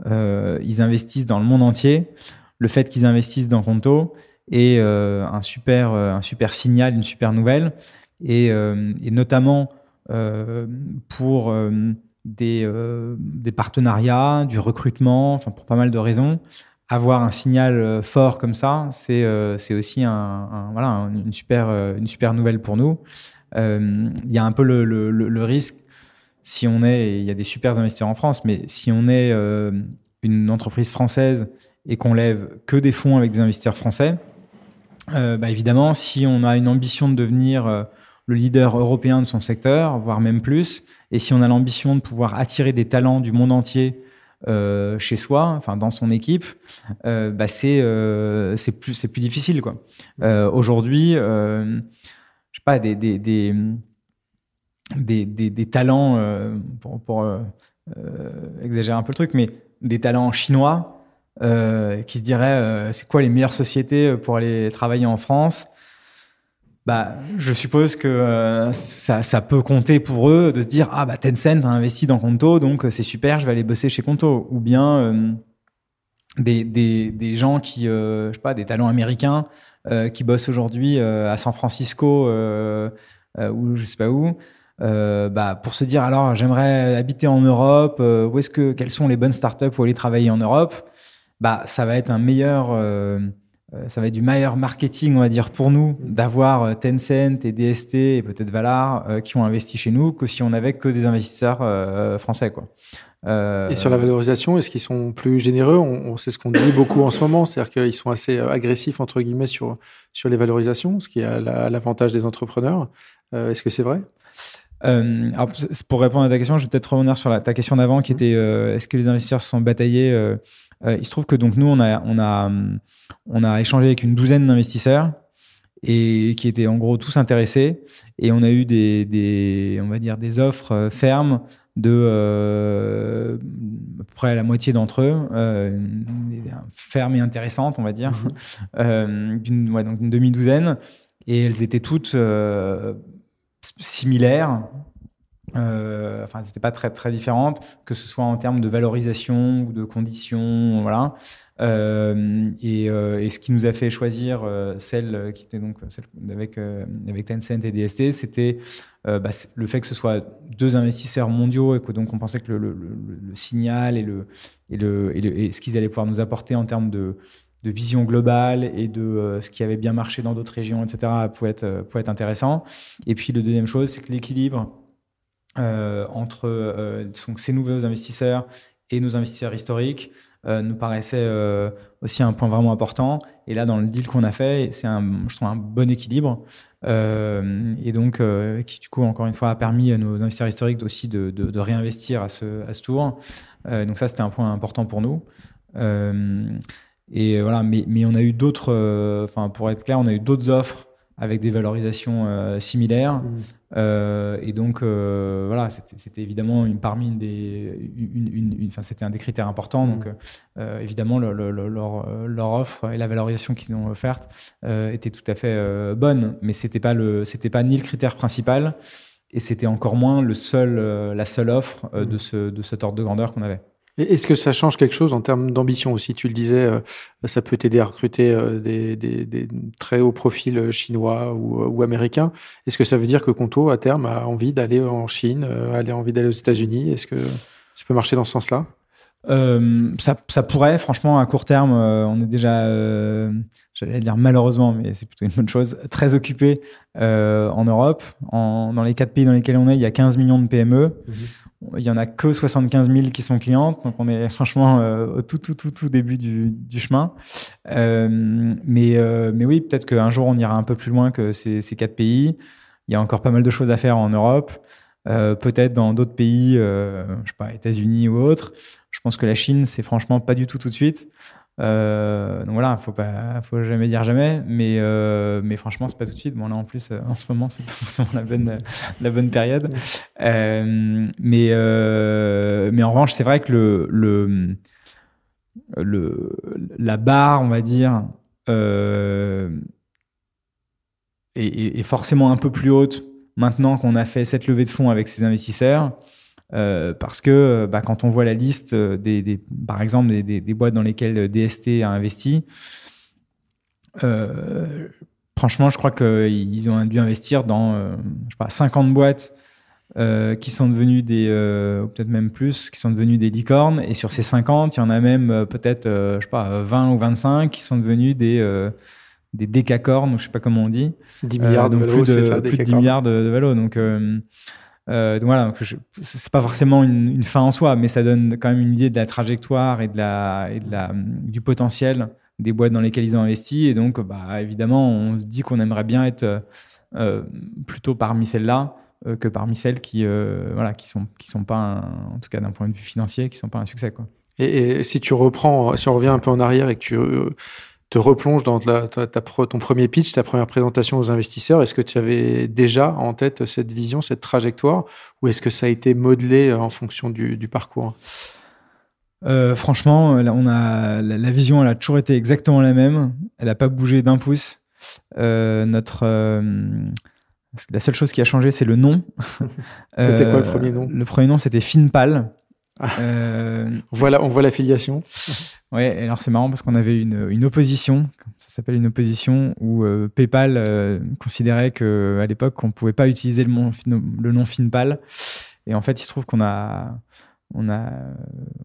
ils investissent dans le monde entier, le fait qu'ils investissent dans Conto est euh, un, super, un super signal, une super nouvelle. Et, euh, notamment euh, pour des, partenariats, du recrutement, pour pas mal de raisons, avoir un signal fort comme ça, c'est aussi un, voilà, une, super, une super nouvelle pour nous. Il y a un peu le, risque, si on est, il y a des super investisseurs en France, mais si on est une entreprise française et qu'on lève que des fonds avec des investisseurs français, euh, bah évidemment, si on a une ambition de devenir euh, le leader européen de son secteur, voire même plus, et si on a l'ambition de pouvoir attirer des talents du monde entier euh, chez soi, enfin dans son équipe, bah c'est plus c'est plus difficile quoi. Aujourd'hui, je sais pas des des, des, des, des, talents pour exagérer un peu le truc, mais des talents chinois euh, qui se diraient euh, c'est quoi les meilleures sociétés pour aller travailler en France? Bah, je suppose que euh, ça, peut compter pour eux de se dire ah bah Tencent a investi dans Conto donc c'est super je vais aller bosser chez Conto. Ou bien euh, des, des, des, gens qui euh, je sais pas des talents américains euh, qui bossent aujourd'hui à San Francisco ou je sais pas où bah, pour se dire alors j'aimerais habiter en Europe où est-ce que quelles sont les bonnes startups pour aller travailler en Europe? Bah, ça va être un meilleur, euh, ça va être du meilleur marketing, on va dire, pour nous, d'avoir Tencent et DST et peut-être Valar qui ont investi chez nous que si on n'avait que des investisseurs français, quoi. Euh, et sur la valorisation, est-ce qu'ils sont plus généreux? On, C'est ce qu'on dit beaucoup en ce moment, c'est-à-dire qu'ils sont assez euh, agressifs entre guillemets sur sur les valorisations, ce qui est à l'avantage des entrepreneurs. Euh, est-ce que c'est vrai? Euh, alors, pour répondre à ta question, je vais peut-être revenir sur la, ta question d'avant, qui mmh. était est-ce que les investisseurs se sont bataillés Il se trouve que donc nous, on a on a on a échangé avec une douzaine d'investisseurs et qui étaient en gros tous intéressés, et on a eu des, des on va dire des offres fermes de euh, à peu près la moitié d'entre eux, euh, fermes et intéressantes, on va dire, mhm. euh, ouais, donc une demi-douzaine, et elles étaient toutes euh, similaires. Euh, enfin, c'était pas très très différentes, que ce soit en termes de valorisation ou de conditions, voilà. Euh, et, euh, et, ce qui nous a fait choisir euh, celle qui était donc celle avec avec Tencent et DST, c'était bah, le fait que ce soit deux investisseurs mondiaux et que donc on pensait que le, signal et le et le, et, ce qu'ils allaient pouvoir nous apporter en termes de vision globale et de ce qui avait bien marché dans d'autres régions, etc., pouvait être, pouvait être intéressant. Et puis, le deuxième chose, c'est que l'équilibre euh, entre euh, ces nouveaux investisseurs et nos investisseurs historiques euh, nous paraissait euh, aussi un point vraiment important. Et là, dans le deal qu'on a fait, c'est un, je trouve un bon équilibre. Euh, et donc, qui du coup, encore une fois, a permis à nos investisseurs historiques aussi de, de, de réinvestir à ce, à ce tour. donc ça, c'était un point important pour nous. et voilà, mais, mais on a eu d'autres, enfin, pour être clair, on a eu d'autres offres avec des valorisations similaires. Mmh. Euh, et donc, euh, voilà, c'était évidemment une, parmi une des, une, une, c'était un des critères importants. Donc, mmh. euh, évidemment, le, leur, leur, offre et la valorisation qu'ils ont offerte étaient tout à fait bonnes, mais c'était pas le, c'était pas ni le critère principal, et c'était encore moins le seul, la seule offre de mmh. ce, de cet ordre de grandeur qu'on avait. Est-ce que ça change quelque chose en termes d'ambition aussi? Tu le disais, euh, ça peut t'aider à recruter euh, des, des, des, très hauts profils euh, chinois ou, ou américains. Est-ce que ça veut dire que Conto, à terme, a envie d'aller en Chine, a envie d'aller aux États-Unis? Est-ce que ça peut marcher dans ce sens-là? Euh, ça, ça, pourrait, franchement, à court terme, on est déjà, euh, j'allais dire malheureusement, mais c'est plutôt une bonne chose, très occupé euh, en Europe. En, dans les quatre pays dans lesquels on est, il y a 15 millions de PME. Mhm il y en a que 75 000 qui sont clientes, donc on est franchement euh, au tout, tout, tout, tout début du, chemin. Euh, mais, euh, mais oui, peut-être qu'un jour on ira un peu plus loin que ces, ces, quatre pays. Il y a encore pas mal de choses à faire en Europe, peut-être dans d'autres pays, je sais pas, États-Unis ou autres. Je pense que la Chine, c'est franchement pas du tout tout de suite. Euh, donc voilà, faut pas, faut jamais dire jamais, mais euh, mais franchement, c'est pas tout de suite. Bon là, en plus, euh, en ce moment, c'est pas forcément la bonne la bonne période. Euh, mais euh, mais en revanche, c'est vrai que le le la barre, on va dire, euh, est, est forcément un peu plus haute maintenant qu'on a fait cette levée de fonds avec ces investisseurs. Euh, parce que euh, bah, quand on voit la liste euh, des, des par exemple des, des, des, boîtes dans lesquelles DST a investi, euh, franchement, je crois qu'ils ont dû investir dans euh, je sais pas, 50 boîtes qui sont devenues des, ou peut-être même plus, qui sont devenues des licornes. Et sur ces 50, il y en a même peut-être, je sais pas, 20 ou 25 qui sont devenus des des décacornes, ou je sais pas comment on dit. 10 milliards de valos, c'est ça, plus de 10 milliards de, de valos. Donc, euh, donc voilà, c'est pas forcément une, fin en soi, mais ça donne quand même une idée de la trajectoire et de la, la du potentiel des boîtes dans lesquelles ils ont investi. Et donc, bah, évidemment, on se dit qu'on aimerait bien être euh, plutôt parmi celles-là euh, que parmi celles qui, euh, voilà, qui sont, qui sont pas, un, en tout cas d'un point de vue financier, qui sont pas un succès, quoi. Et, si tu reprends, si on revient un peu en arrière et que tu euh, te replonge dans ta, ta, ton premier pitch, ta première présentation aux investisseurs, est-ce que tu avais déjà en tête cette vision, cette trajectoire, ou est-ce que ça a été modelé euh, en fonction du, du parcours? Euh, Franchement, là, on a la, la, vision, elle a toujours été exactement la même. Elle n'a pas bougé d'un pouce. Euh, notre euh, la seule chose qui a changé, c'est le nom. c'était quoi le premier nom? Le premier nom, c'était Finpal. Ah. Euh, voilà, on voit l'affiliation. Ouais, alors c'est marrant parce qu'on avait une, une, opposition, ça s'appelle une opposition, où euh, PayPal euh, considérait que à l'époque on pouvait pas utiliser le, mon, le, nom Finpal. Et en fait, il se trouve qu'on a on a,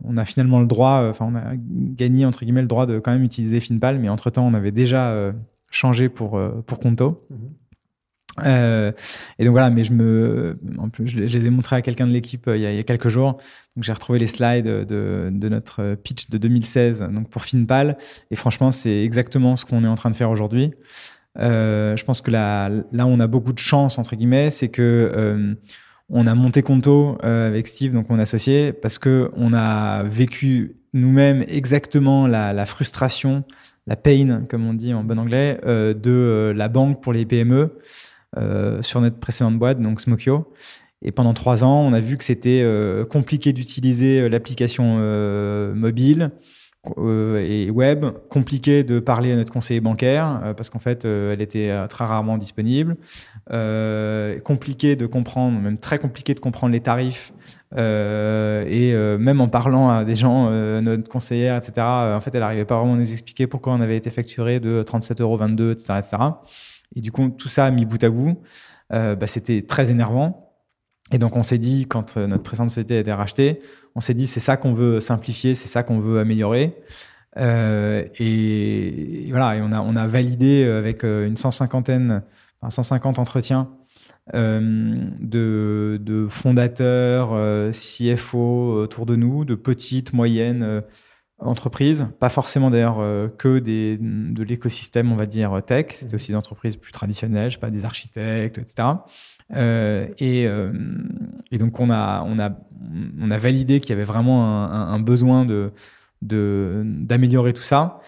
on a finalement le droit, enfin, on a gagné entre guillemets le droit de quand même utiliser Finpal, mais entre temps, on avait déjà changé pour pour Conto. Mhm. Euh, et donc voilà, mais je me, en plus, je, les ai montrés à quelqu'un de l'équipe euh, il, y a quelques jours. Donc j'ai retrouvé les slides de, notre pitch de 2016, donc pour Finpal. Et franchement, c'est exactement ce qu'on est en train de faire aujourd'hui. Euh, je pense que là, là, on a beaucoup de chance entre guillemets, c'est que euh, on a monté Conto euh, avec Steve, donc mon associé, parce que on a vécu nous-mêmes exactement la, la, frustration, la pain, comme on dit en bon anglais, de la banque pour les PME. Euh, sur notre précédente boîte, donc Smokio. Et pendant trois ans, on a vu que c'était euh, compliqué d'utiliser euh, l'application mobile et web, compliqué de parler à notre conseiller bancaire parce qu'en fait, elle était très rarement disponible, compliqué de comprendre, même très compliqué de comprendre les tarifs. et même en parlant à des gens, notre conseillère, etc., en fait, elle n'arrivait pas vraiment à nous expliquer pourquoi on avait été facturé de 37,22 euros, etc., etc. Et du coup, tout ça mis bout à bout, euh, bah, c'était très énervant. Et donc, on s'est dit, quand euh, notre précédente société a été rachetée, on s'est dit, c'est ça qu'on veut simplifier, c'est ça qu'on veut améliorer. Euh, et, voilà, et on a, on a validé avec une 150, enfin 150 entretiens de, de, fondateurs, CFO autour de nous, de petites, moyennes entreprises, pas forcément d'ailleurs euh, que des, de l'écosystème, on va dire, tech, c'était aussi des entreprises plus traditionnelles, je sais pas, des architectes, etc. Euh, et, euh, et, donc on a, on a, on a validé qu'il y avait vraiment un, un besoin de, de, d'améliorer tout ça.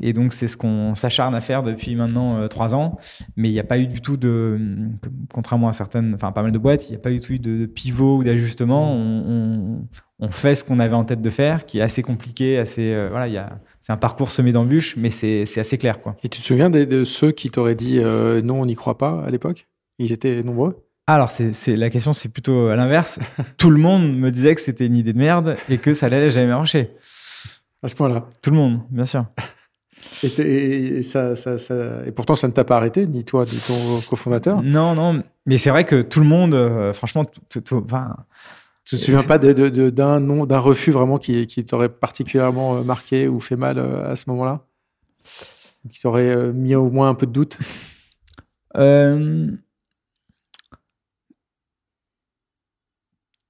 Et donc, c'est ce qu'on s'acharne à faire depuis maintenant euh, trois ans. Mais il n'y a pas eu du tout de, contrairement à certaines, enfin pas mal de boîtes, il n'y a pas eu du tout de, pivot ou d'ajustement. On, on, fait ce qu'on avait en tête de faire, qui est assez compliqué, assez, euh, voilà, il y a, c'est un parcours semé d'embûches, mais c'est, c'est assez clair, quoi. Et tu te souviens de, ceux qui t'auraient dit euh, non, on n'y croit pas à l'époque? Ils étaient nombreux? Alors, c'est, c'est, la question, c'est plutôt à l'inverse. Tout le monde me disait que c'était une idée de merde et que ça allait jamais marcher. À ce point-là. Tout le monde, bien sûr. Et, ça, ça, ça, et, pourtant, ça ne t'a pas arrêté, ni toi, ni ton cofondateur Non, non. Mais c'est vrai que tout le monde, euh, franchement, tout, tout, enfin, tu te souviens pas d'un de, d'un refus vraiment qui, qui t'aurait particulièrement euh, marqué ou fait mal euh, à ce moment-là? Qui t'aurait mis au moins un peu de doute?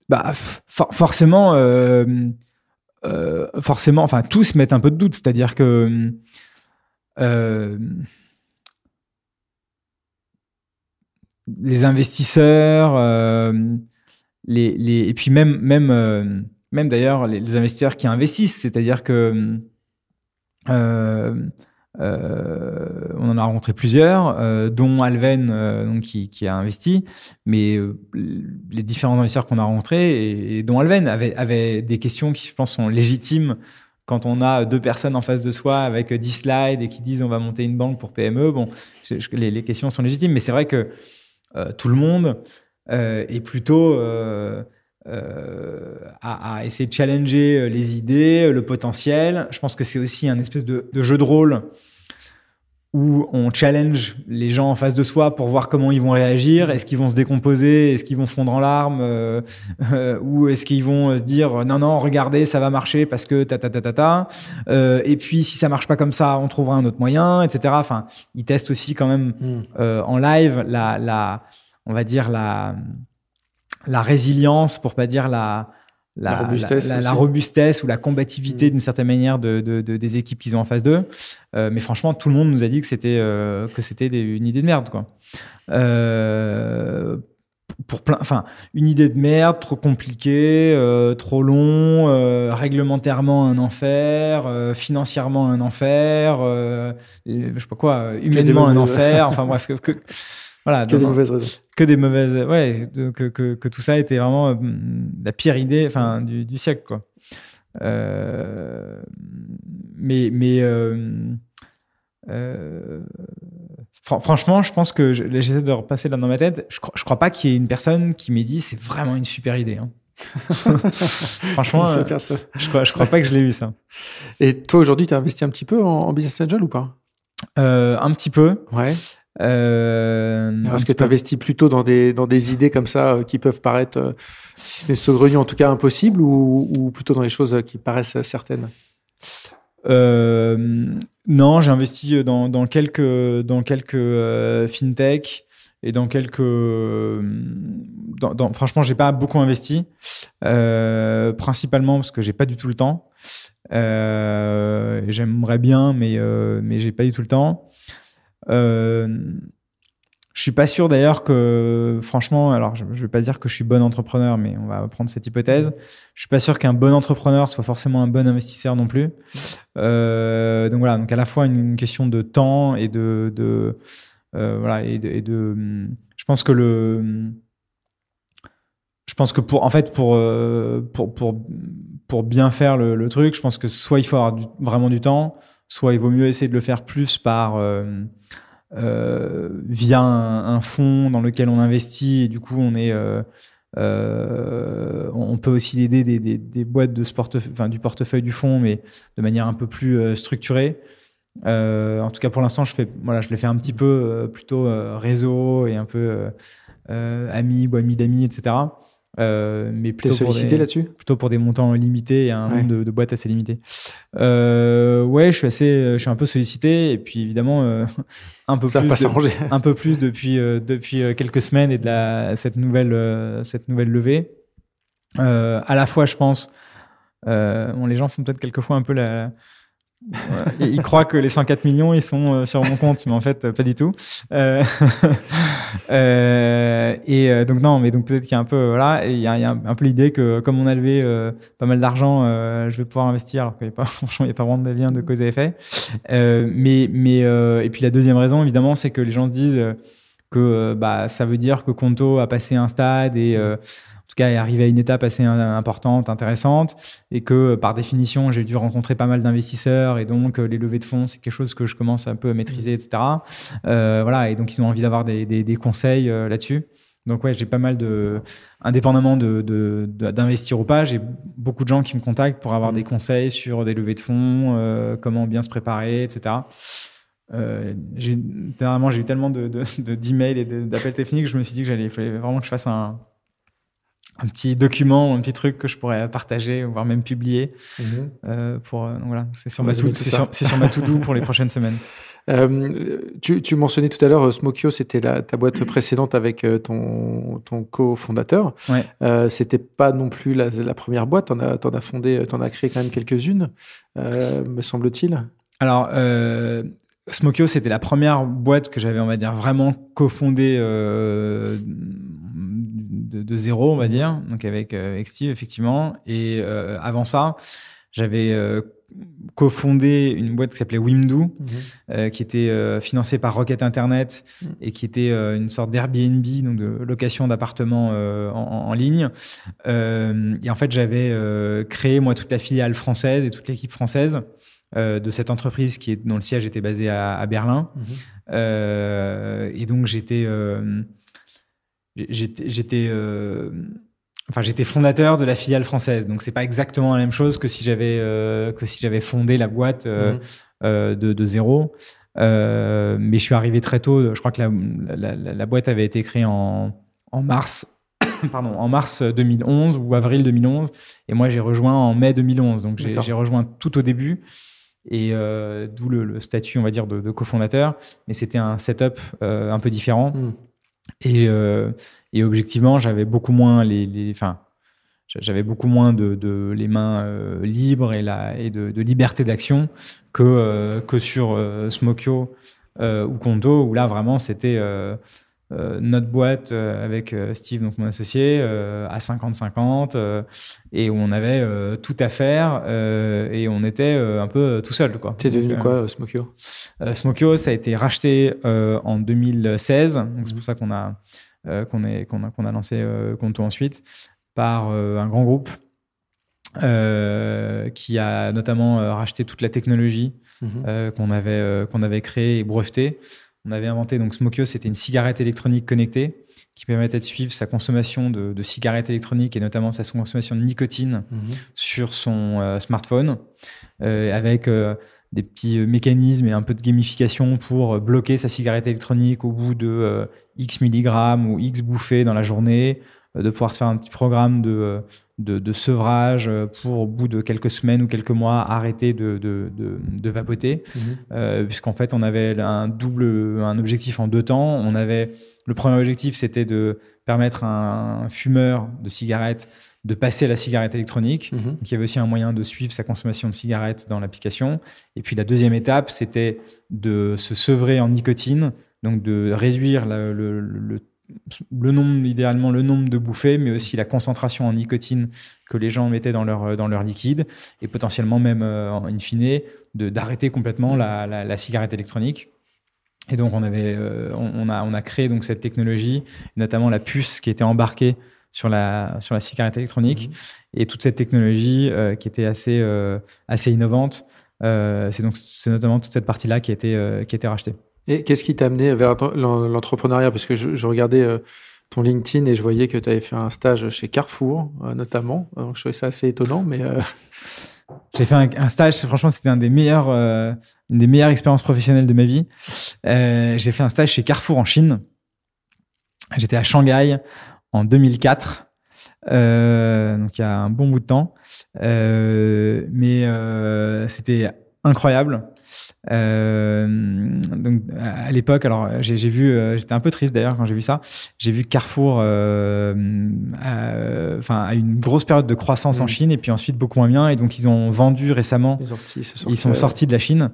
Bah, forcément, forcément, enfin, tous mettent un peu de doute. C'est-à-dire que euh, les investisseurs, euh, et puis euh, même d'ailleurs les, investisseurs qui investissent, c'est-à-dire que on en a rencontré plusieurs, dont Alven donc, qui, a investi, mais les différents investisseurs qu'on a rencontrés, et, dont Alven avaient, des questions qui, je pense, sont légitimes quand on a deux personnes en face de soi avec 10 slides et qui disent on va monter une banque pour PME, bon, les, questions sont légitimes, mais c'est vrai que euh, tout le monde euh, est plutôt euh, à, essayer de challenger les idées, le potentiel. Je pense que c'est aussi un espèce de jeu de rôle où on challenge les gens en face de soi pour voir comment ils vont réagir. Est-ce qu'ils vont se décomposer? Est-ce qu'ils vont fondre en larmes? Euh, euh, Ou est-ce qu'ils vont se dire non, non, regardez, ça va marcher parce que ta ta ta ta ta. Euh, et puis si ça marche pas comme ça, on trouvera un autre moyen, etc. Enfin, ils testent aussi quand même hmm. en live la, la, on va dire la, la résilience, pour pas dire la la, robustesse, ou la combativité mm. d'une certaine manière de, des équipes qu'ils ont en face d'eux. Euh, mais franchement, tout le monde nous a dit que c'était euh, que c'était une idée de merde, quoi. Euh, pour plein, enfin, une idée de merde, trop compliquée, trop long, réglementairement un enfer, financièrement un enfer, je sais pas quoi, humainement un enfer. enfin bref, que, voilà, que des mauvaises raisons. Que des mauvaises, ouais, que, que, que, tout ça était vraiment euh, la pire idée, enfin, du, du siècle, quoi. Euh, mais, mais euh, franchement, je pense que j'essaie de repasser là dans ma tête. Je, crois, je crois pas qu'il y ait une personne qui m'ait dit c'est vraiment une super idée. Hein. Franchement, je crois, je crois pas que je l'ai eu ça. Et toi aujourd'hui, tu as investi un petit peu en, business angel ou pas? Un petit peu. Ouais. Est-ce que tu investis plutôt dans des, dans des idées comme ça qui peuvent paraître, si ce n'est saugrenu, en tout cas impossible, ou, ou plutôt dans les choses qui paraissent certaines? Non, j'ai investi dans, dans, quelques, dans quelques fintech et dans quelques dans, dans, franchement j'ai pas beaucoup investi euh, principalement parce que j'ai pas du tout le temps. Euh, j'aimerais bien mais euh, mais j'ai pas du tout le temps. euh, je suis pas sûr d'ailleurs que franchement alors je, je vais pas dire que je suis bon entrepreneur mais on va prendre cette hypothèse. Je suis pas sûr qu'un bon entrepreneur soit forcément un bon investisseur non plus. Euh, donc voilà donc à la fois une, question de temps et de, euh, voilà, et de, je pense que le, je pense que pour, en fait, pour, euh, pour, pour, pour bien faire le, truc, je pense que soit il faut avoir vraiment du temps, soit il vaut mieux essayer de le faire plus par euh, via un, fonds dans lequel on investit et du coup on est on peut aussi aider des, des, boîtes de enfin, du portefeuille du fonds, mais de manière un peu plus structurée. Euh, en tout cas, pour l'instant, je voilà, je l'ai fait un petit peu euh, plutôt euh, réseau et un peu amis ou amis d'amis, etc. mais plutôt sollicité là-dessus Plutôt pour des montants limités et un nombre de, boîtes assez limité. ouais, je suis assez, je suis un peu sollicité et puis évidemment un peu Ça plus, de, un peu plus depuis depuis quelques semaines et de la cette nouvelle cette nouvelle levée. à la fois, je pense, bon, les gens font peut-être quelquefois un peu la ils croient que les 104 millions, ils sont euh, sur mon compte, mais en fait, pas du tout. Euh, euh, et donc non, mais donc peut-être qu'il y a un peu, voilà, il y, a, un peu l'idée que comme on a levé pas mal d'argent, je vais pouvoir investir. Alors qu'il n'y a pas, franchement, il n'y a pas vraiment de lien de cause à effet. mais, mais et puis la deuxième raison, évidemment, c'est que les gens se disent que bah ça veut dire que Conto a passé un stade et cas est arrivé à une étape assez importante, intéressante, et que par définition j'ai dû rencontrer pas mal d'investisseurs et donc euh, les levées de fonds c'est quelque chose que je commence un peu à maîtriser, etc. Euh, voilà, et donc ils ont envie d'avoir des, des, des, conseils euh, là-dessus. Donc ouais, j'ai pas mal de, indépendamment de, d'investir ou pas, j'ai beaucoup de gens qui me contactent pour avoir mmh. des conseils sur des levées de fonds, euh, comment bien se préparer, etc. Euh, j'ai, dernièrement, j'ai eu tellement de, d'emails et d'appels techniques que je me suis dit que j'allais, fallait vraiment que je fasse un, un petit document, un petit truc que je pourrais partager, voire même publier. Mhm. Euh, pour, euh, voilà, c'est sur, ma c'est sur, ma to-do pour les prochaines semaines. Euh, tu, tu, mentionnais tout à l'heure, Smokio, c'était ta boîte précédente avec ton, ton co-fondateur. Ouais. c'était pas non plus la, la première boîte. T'en as, en as fondé, t'en as créé quand même quelques-unes, me semble-t-il. Alors, Smokio, c'était la première boîte que j'avais, on va dire, vraiment cofondée de, zéro, on va dire, donc avec, euh, Steve, effectivement. Et euh, avant ça, j'avais euh, cofondé une boîte qui s'appelait Wimdu, mhm. qui était financée par Rocket Internet mhm. et qui était une sorte d'Airbnb, donc de location d'appartements en, ligne. et en fait, j'avais créé moi toute la filiale française et toute l'équipe française. de cette entreprise qui est, dont le siège était basé à, Berlin. Mhm. et donc j'étais j'étais euh, enfin j'étais fondateur de la filiale française. Donc c'est pas exactement la même chose que si j'avais euh, que si j'avais fondé la boîte euh, mhm. de, de, zéro. Mais je suis arrivé très tôt. Je crois que la, la, boîte avait été créée en, en mars pardon en mars 2011 ou avril 2011 et moi j'ai rejoint en mai 2011 donc j'ai rejoint tout au début. Et d'où le, statut on va dire de, cofondateur. Mais c'était un setup un peu différent. Mhm. Et, euh, et objectivement, j'avais beaucoup moins les, j'avais beaucoup moins de, de les mains euh, libres et, et de, liberté d'action que, euh, que sur Smokio ou Conto, où là vraiment c'était euh, notre boîte euh, avec euh, Steve, donc mon associé, à 50-50, et où on avait tout à faire et on était un peu tout seul. C'est devenu quoi, Smokio? Smokio, ça a été racheté en 2016, donc c'est pour ça qu'on a, qu'on qu'on a, qu'on a lancé Conto ensuite, par un grand groupe qui a notamment racheté toute la technologie mhm. qu'on avait, qu'on avait créée et brevetée. On avait inventé donc Smokio, c'était une cigarette électronique connectée qui permettait de suivre sa consommation de, cigarettes électroniques et notamment sa consommation de nicotine mhm. sur son euh, smartphone, euh, avec euh, des petits mécanismes et un peu de gamification pour bloquer sa cigarette électronique au bout de X milligrammes ou X bouffées dans la journée, de pouvoir se faire un petit programme de, de, sevrage pour, au bout de quelques semaines ou quelques mois, arrêter de, de, de vapoter. Mhm. Puisqu'en fait, on avait un double, un objectif en deux temps. On avait le premier objectif, c'était de permettre à un fumeur de cigarettes de passer à la cigarette électronique. Mhm. Donc, il y avait aussi un moyen de suivre sa consommation de cigarettes dans l'application. Et puis la deuxième étape, c'était de se sevrer en nicotine, donc de réduire le, le, nombre, idéalement le nombre de bouffées, mais aussi la concentration en nicotine que les gens mettaient dans leur, dans leur liquide, et potentiellement même, euh, in fine, d'arrêter complètement la, la cigarette électronique. Et donc on avait, euh, on, a, on a créé donc cette technologie, notamment la puce qui était embarquée sur la sur la cigarette électronique mhm. et toute cette technologie euh, qui était assez euh, assez innovante. c'est donc c'est notamment toute cette partie là qui a été qui a été rachetée. Et qu'est-ce qui t'a amené vers l'entrepreneuriat? Parce que je, regardais ton LinkedIn et je voyais que tu avais fait un stage chez Carrefour notamment. Donc je trouvais ça assez étonnant, mais j'ai fait un, stage. Franchement, c'était un des meilleurs une des meilleures expériences professionnelles de ma vie. Euh, j'ai fait un stage chez Carrefour en Chine. J'étais à Shanghai en 2004. Euh, donc il y a un bon bout de temps. Euh, mais euh, c'était incroyable. Euh, donc à l'époque, alors j'ai vu, euh, j'étais un peu triste d'ailleurs quand j'ai vu ça. J'ai vu Carrefour, euh, enfin, à, une grosse période de croissance en mm. Chine et puis ensuite beaucoup moins bien. Et donc ils ont vendu récemment. Ils, ils sont sortis de la Chine.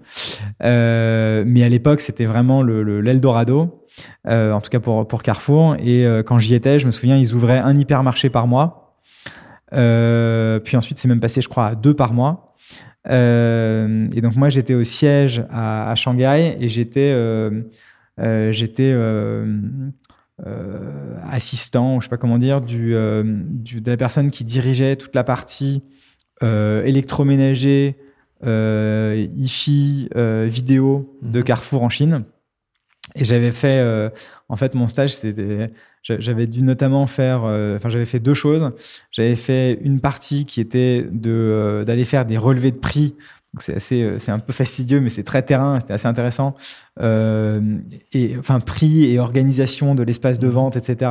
mais à l'époque, c'était vraiment le l'Eldorado. en tout cas pour, pour Carrefour. Et quand j'y étais, je me souviens, ils ouvraient un hypermarché par mois. puis ensuite, c'est même passé, je crois, à deux par mois. Euh, et donc moi j'étais au siège à, Shanghai et j'étais euh, euh, j'étais assistant, je sais pas comment dire, du, de la personne qui dirigeait toute la partie électroménager, IFI, vidéo de mhm. Carrefour en Chine. Et j'avais fait, en fait, mon stage, c'était j'avais dû notamment faire, euh, enfin j'avais fait deux choses. J'avais fait une partie qui était de euh, d'aller faire des relevés de prix. Donc c'est assez, euh, c'est un peu fastidieux, mais c'est très terrain. C'était assez intéressant. et enfin prix et organisation de l'espace de vente, etc.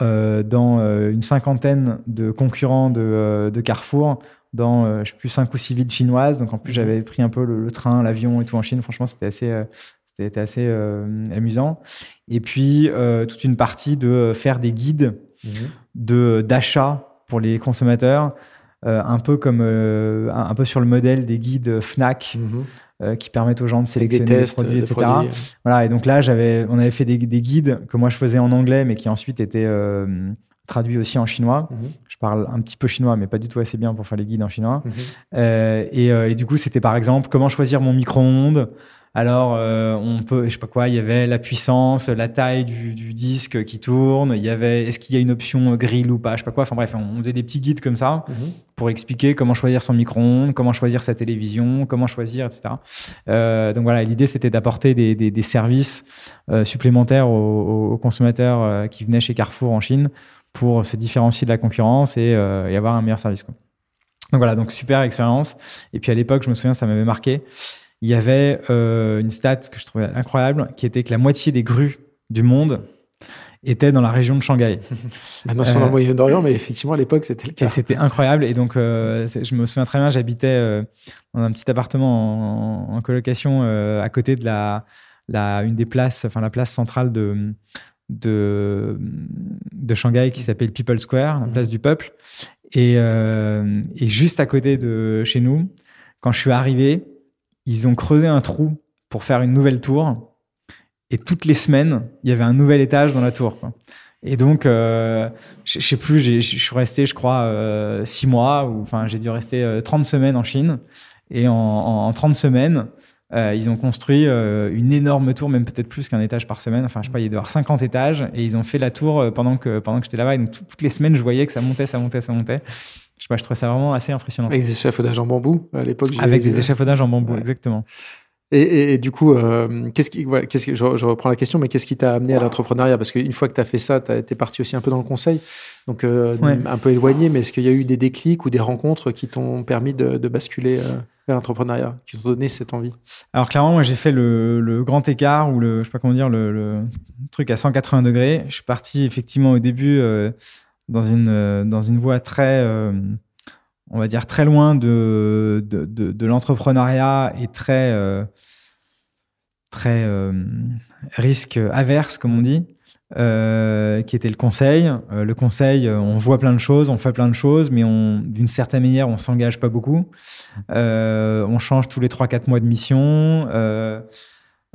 dans une cinquantaine de concurrents de, de Carrefour dans, je sais plus, cinq ou six villes chinoises. Donc en plus, j'avais pris un peu le, le train, l'avion et tout en Chine. Franchement, c'était assez, c'était assez euh, amusant. Et puis, euh, toute une partie de faire des guides de d'achat pour les consommateurs, euh, un peu comme un, peu sur le modèle des guides Fnac. Mhm. qui permettent aux gens de sélectionner des produits, etc. Voilà, et donc là, j'avais, on avait fait des, des, guides que moi je faisais en anglais, mais qui ensuite étaient traduits aussi en chinois. Mhm. Je parle un petit peu chinois, mais pas du tout assez bien pour faire les guides en chinois. et, et, du coup, c'était par exemple comment choisir mon micro-ondes, alors, euh, on peut, je sais pas quoi, il y avait la puissance, la taille du, disque qui tourne, il y avait, est-ce qu'il y a une option grill ou pas, je sais pas quoi. Enfin bref, on faisait des petits guides comme ça mhm. pour expliquer comment choisir son micro-ondes, comment choisir sa télévision, comment choisir, etc. Euh, donc voilà, l'idée c'était d'apporter des, services euh, supplémentaires aux, consommateurs qui venaient chez Carrefour en Chine pour se différencier de la concurrence et, et avoir un meilleur service. Quoi. Donc voilà, donc super expérience. Et puis à l'époque, je me souviens, ça m'avait marqué il y avait euh, une stat que je trouvais incroyable, qui était que la moitié des grues du monde étaient dans la région de Shanghai. Maintenant, sont dans le euh, Moyen-Orient, mais effectivement, à l'époque, c'était le cas. c'était incroyable. Et donc, euh, je me souviens très bien, j'habitais dans un petit appartement en, colocation à côté de la, la, une des places, enfin la place centrale de, de, de Shanghai qui s'appelle People Square, la place du peuple. Et, et juste à côté de chez nous, quand je suis arrivé, ils ont creusé un trou pour faire une nouvelle tour. Et toutes les semaines, il y avait un nouvel étage dans la tour. Et donc, euh, je sais plus, je suis resté, je crois, euh, six mois, ou enfin, j'ai dû rester euh, 30 semaines en Chine. Et en, en, 30 semaines, euh, ils ont construit euh, une énorme tour, même peut-être plus qu'un étage par semaine. Enfin, je sais pas, il y a avoir 50 étages. Et ils ont fait la tour euh, pendant que, pendant que j'étais là-bas. Et donc, toutes les semaines, je voyais que ça montait, ça montait, ça montait je sais pas, je trouve ça vraiment assez impressionnant. Avec des échafaudages en bambou à l'époque. Avec des échafaudages en bambou, exactement. Et, du coup, euh, qu'est-ce qui, qu'est-ce que, je, reprends la question, mais qu'est-ce qui t'a amené à l'entrepreneuriat? Parce qu'une fois que tu as fait ça, tu es parti aussi un peu dans le conseil, donc euh, un peu éloigné, mais est-ce qu'il y a eu des déclics ou des rencontres qui t'ont permis de, basculer euh, vers l'entrepreneuriat, qui t'ont donné cette envie? Alors clairement, moi j'ai fait le, grand écart ou le, je sais pas comment dire, le, truc à 180 degrés. Je suis parti effectivement au début dans, une, dans une voie très on va dire, très loin de, de, l'entrepreneuriat et très, euh, euh, risque averse, comme on dit, euh, qui était le conseil. le conseil, on voit plein de choses, on fait plein de choses, mais d'une certaine manière, on s'engage pas beaucoup. on change tous les 3-4 mois de mission.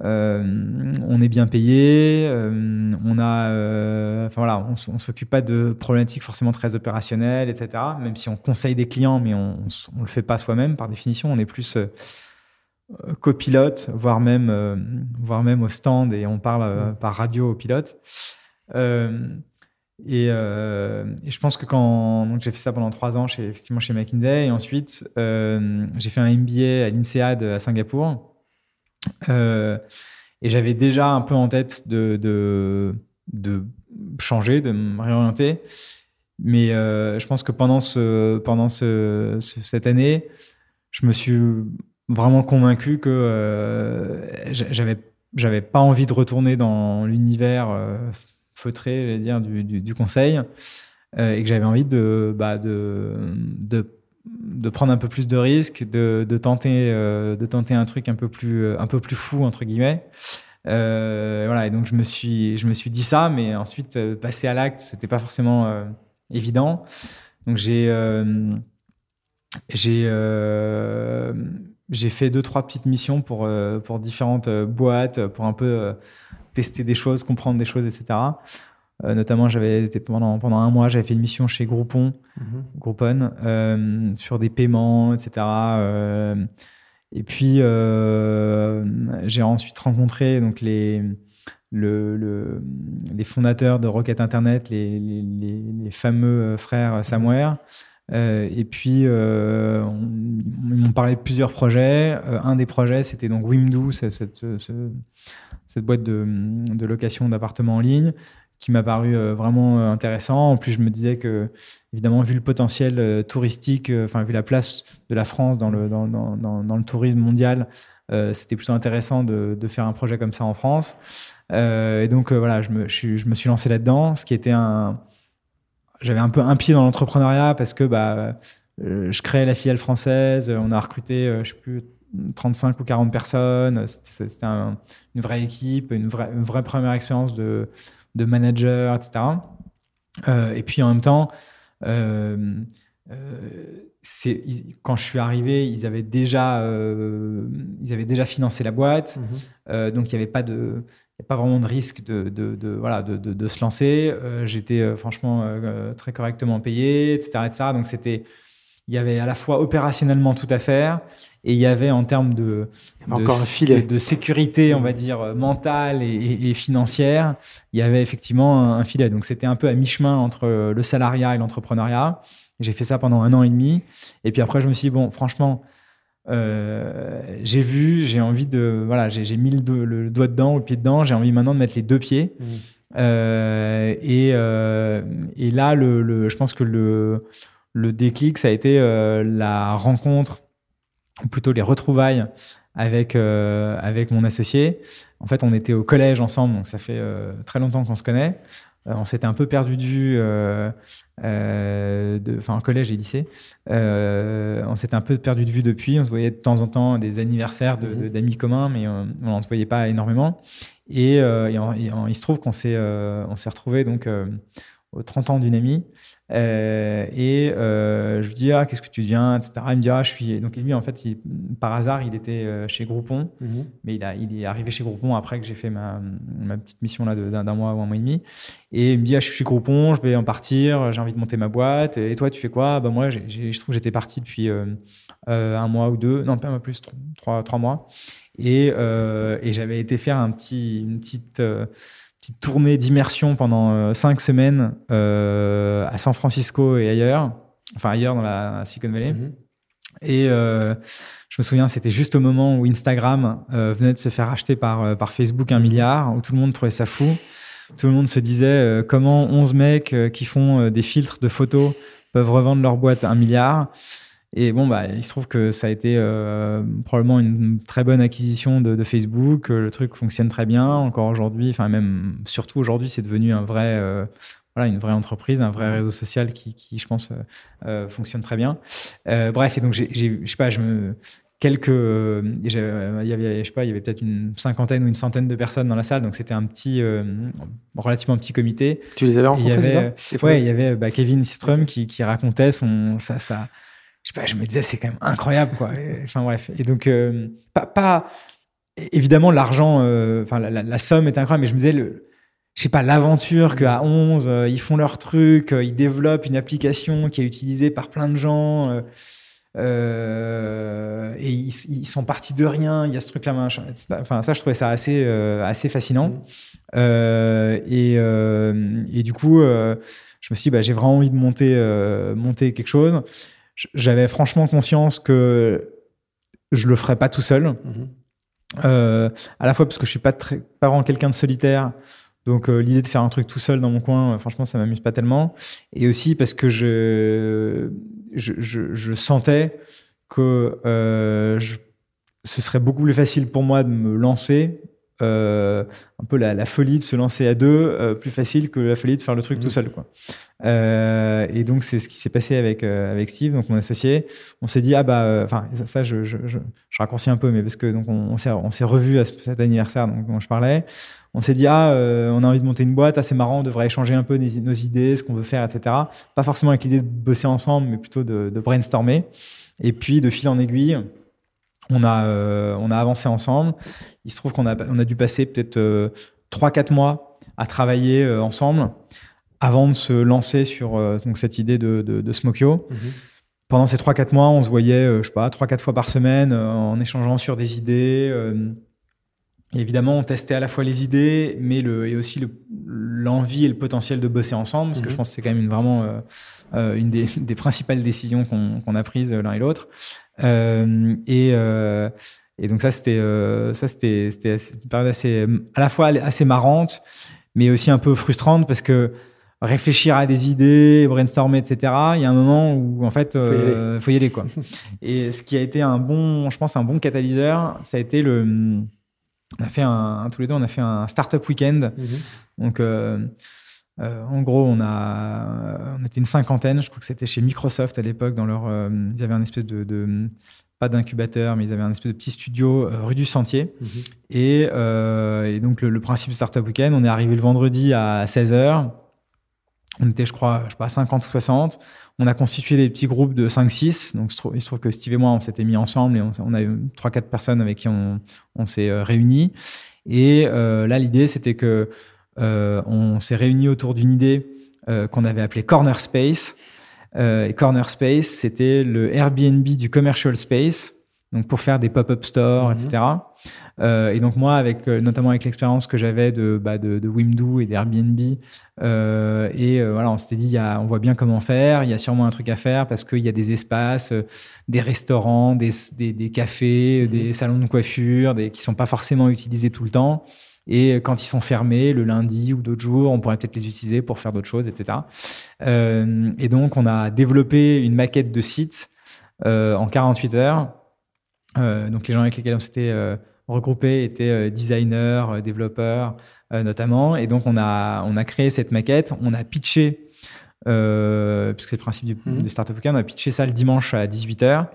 Euh, on est bien payé, euh, on a, euh, enfin voilà, on, s'occupe pas de problématiques forcément très opérationnelles, etc. Même si on conseille des clients, mais on, on le fait pas soi-même par définition. On est plus copilote, voire même, voire même au stand et on parle par radio au pilote. Et, et, je pense que quand donc j'ai fait ça pendant trois ans chez effectivement chez McKinsey et ensuite j'ai fait un MBA à l'INSEAD à Singapour et j'avais déjà un peu en tête de, de, changer, de me réorienter. Mais euh, je pense que pendant, ce, pendant ce, cette année, je me suis vraiment convaincu que euh, j'avais j'avais pas envie de retourner dans l'univers feutré, dire, du, du, du conseil, et que j'avais envie de, bah, de, de de prendre un peu plus de risques, de, tenter, euh, de tenter un truc un peu plus, euh, un peu plus fou, entre guillemets. Euh, voilà, et donc je me, suis, je me suis dit ça, mais ensuite, passer à l'acte, c'était pas forcément évident. Donc j'ai fait deux, trois petites missions pour, pour différentes boîtes, pour un peu tester des choses, comprendre des choses, etc. Euh, notamment, j'avais été pendant, pendant un mois, j'avais fait une mission chez Groupon, mhm. Groupon, euh, sur des paiements, etc. Euh, et puis, j'ai ensuite rencontré donc les, le, les fondateurs de Rocket Internet, les, les, les fameux frères Samware. et puis, ils m'ont parlé de plusieurs projets. un des projets, c'était donc Wimdu, cette, cette, cette boîte de, de location d'appartements en ligne qui m'a paru euh, vraiment euh, intéressant. En plus, je me disais que, évidemment, vu le potentiel euh, touristique, enfin, vu la place de la France dans le, dans, dans, dans, le tourisme mondial, c'était plutôt intéressant de, de, faire un projet comme ça en France. et donc, voilà, je me, je, me suis lancé là-dedans, ce qui était un. J'avais un peu un pied dans l'entrepreneuriat parce que bah, je créais la filiale française, on a recruté, je sais plus, 35 ou 40 personnes. C'était une vraie équipe, une vraie, une vraie première expérience de, de manager, etc. Euh, et puis en même temps, euh, euh, quand je suis arrivé, ils avaient déjà, ils avaient déjà financé la boîte, mhm. donc il n'y avait pas de, pas vraiment de risque de, de, voilà, de, de, se lancer. J'étais franchement très correctement payé, etc., etc. Donc c'était, il y avait à la fois opérationnellement tout à faire et il y avait en termes de, Encore un filet. de, sécurité, on va dire, mentale et, financière, il y avait effectivement un, filet. Donc c'était un peu à mi-chemin entre le salariat et l'entrepreneuriat. J'ai fait ça pendant un an et demi. Et puis après, je me suis dit, bon, franchement, euh, j'ai vu, j'ai envie de. Voilà, j'ai mis le, doigt dedans, le pied dedans, j'ai envie maintenant de mettre les deux pieds. Mmh. Euh, et, euh, et, là, le, je pense que le, le déclic, ça a été la rencontre ou plutôt les retrouvailles avec, euh, avec mon associé. En fait, on était au collège ensemble, donc ça fait euh, très longtemps qu'on se connaît. Euh, on s'était un peu perdu de vue, enfin, collège et lycée. on s'était un peu perdu de vue depuis. On se voyait de temps en temps des anniversaires mhm. d'amis communs, mais on ne se voyait pas énormément. Et, il se trouve qu'on s'est on s'est retrouvés donc aux 30 ans d'une amie. Euh, et euh, je lui dis ah qu'est-ce que tu deviens etc il me dit ah je suis donc lui en fait il, par hasard il était euh, chez Groupon. Mhm. mais il, a, il est arrivé chez Groupon après que j'ai fait ma, ma, petite mission là d'un mois ou un mois et demi. Et il me dit ah je suis chez Groupon je vais en partir j'ai envie de monter ma boîte. Et toi tu fais quoi? Bah moi je trouve que j'étais parti depuis un mois ou deux. Non pas plus trois, trois mois. Et, et j'avais été faire un petit une petite petite tournée d'immersion pendant euh, cinq semaines euh, à San Francisco et ailleurs, enfin ailleurs dans la Silicon Valley. Mhm. Et je me souviens, c'était juste au moment où Instagram venait de se faire acheter par, par Facebook un milliard, où tout le monde trouvait ça fou. Tout le monde se disait comment 11 mecs qui font des filtres de photos peuvent revendre leur boîte un milliard. Et bon, bah, il se trouve que ça a été euh, probablement une très bonne acquisition de, Facebook. Le truc fonctionne très bien encore aujourd'hui. Enfin, même surtout aujourd'hui, c'est devenu un vrai, euh, voilà, une vraie entreprise, un vrai réseau social qui, qui je pense, euh, fonctionne très bien. bref, et donc, j'ai, je sais pas, je me quelques il y avait je sais pas il y avait peut-être une cinquantaine ou une centaine de personnes dans la salle donc c'était un petit relativement petit comité tu les avais rencontrés il y avait, ouais il y avait bah, Kevin Strum qui, qui racontait son ça ça je sais pas, je me disais, c'est quand même incroyable, quoi. enfin, bref. Et donc, euh, pas, pas, évidemment, l'argent, euh, enfin, la, somme est incroyable, mais je me disais, le, je sais pas, l'aventure qu'à 11, euh, ils font leur truc, ils développent une application qui est utilisée par plein de gens, et ils, sont partis de rien, il y a ce truc-là, machin, Enfin, ça, je trouvais ça assez, assez fascinant. Mmh. et, et du coup, je me suis dit, bah, j'ai vraiment envie de monter, monter quelque chose j'avais franchement conscience que je le ferais pas tout seul. Mhm. Euh, à la fois parce que je suis pas très, pas vraiment quelqu'un de solitaire. Donc euh, l'idée de faire un truc tout seul dans mon coin, euh, franchement, ça m'amuse pas tellement. Et aussi parce que je, je, je, sentais que ce serait beaucoup plus facile pour moi de me lancer euh, un peu la, folie de se lancer à deux, euh, plus facile que la folie de faire le truc tout mmh. seul. Quoi. Euh, et donc, c'est ce qui s'est passé avec, avec Steve, donc mon associé. On s'est dit, ah bah, enfin, ça, je, je, je, raccourcis un peu, mais parce que donc on, on s'est revu à cet anniversaire donc, dont je parlais. On s'est dit, ah, on a envie de monter une boîte, assez marrant, on devrait échanger un peu nos idées, ce qu'on veut faire, etc. Pas forcément avec l'idée de bosser ensemble, mais plutôt de, de brainstormer. Et puis, de fil en aiguille, on a, euh, on a avancé ensemble. Il se trouve qu'on a, on a dû passer peut-être euh, 3-4 mois à travailler euh, ensemble avant de se lancer sur euh, donc cette idée de, de, de Smokio. Mhm. Pendant ces 3-4 mois, on se voyait, je sais pas, 3-4 fois par semaine en échangeant sur des idées. Et évidemment, on testait à la fois les idées, mais le, et aussi l'envie et le potentiel de bosser ensemble, parce que je mhm. pense que c'est quand même une, vraiment une des, des, principales décisions qu'on a prises l'un et l'autre. Euh, et, euh, et donc ça, c'était euh, ça, c'était c'était une période assez à la fois assez marrante, mais aussi un peu frustrante parce que réfléchir à des idées, brainstormer, etc. Il y a un moment où en fait, euh, faut, y aller, quoi. et ce qui a été un bon, je pense, un bon catalyseur, ça a été le. On a fait un, tous les deux, on a fait un startup weekend. Mm-hmm. Donc, euh, euh, en gros, on a, on était une cinquantaine. Je crois que c'était chez Microsoft à l'époque. Dans leur, euh, ils avaient un espèce de, pas d'incubateur, mais ils avaient un espèce de petit studio euh, rue du Sentier. Mhm. Et, donc le, principe du Startup Weekend, on est arrivé le vendredi à 16h. On était, je crois, je sais pas, 50 ou 60. On a constitué des petits groupes de 5-6. Donc, il se trouve que Steve et moi, on s'était mis ensemble et on, a eu 3-4 personnes avec qui on, on s'est réunis. Et là, l'idée, c'était que euh, on s'est réunis autour d'une idée euh, qu'on avait appelée Corner Space. Euh, et Corner Space, c'était le Airbnb du commercial space, donc pour faire des pop-up stores, etc. Mhm. Euh, et donc moi, avec notamment avec l'expérience que j'avais de, bah, de, de Wimdu et d'Airbnb, euh, et voilà, on s'était dit, y a, on voit bien comment faire. Il y a sûrement un truc à faire parce qu'il y a des espaces, des restaurants, des, des, des cafés, mhm. des salons de coiffure, des, qui sont pas forcément utilisés tout le temps. Et quand ils sont fermés le lundi ou d'autres jours, on pourrait peut-être les utiliser pour faire d'autres choses, etc. Euh, et donc, on a développé une maquette de site euh, en 48 heures. Euh, donc, les gens avec lesquels on s'était euh, regroupés étaient designers, développeurs notamment. Et donc, on a, on a créé cette maquette. On a pitché, puisque c'est le principe du, mmh. Startup Weekend, on a pitché ça le dimanche à 18 heures.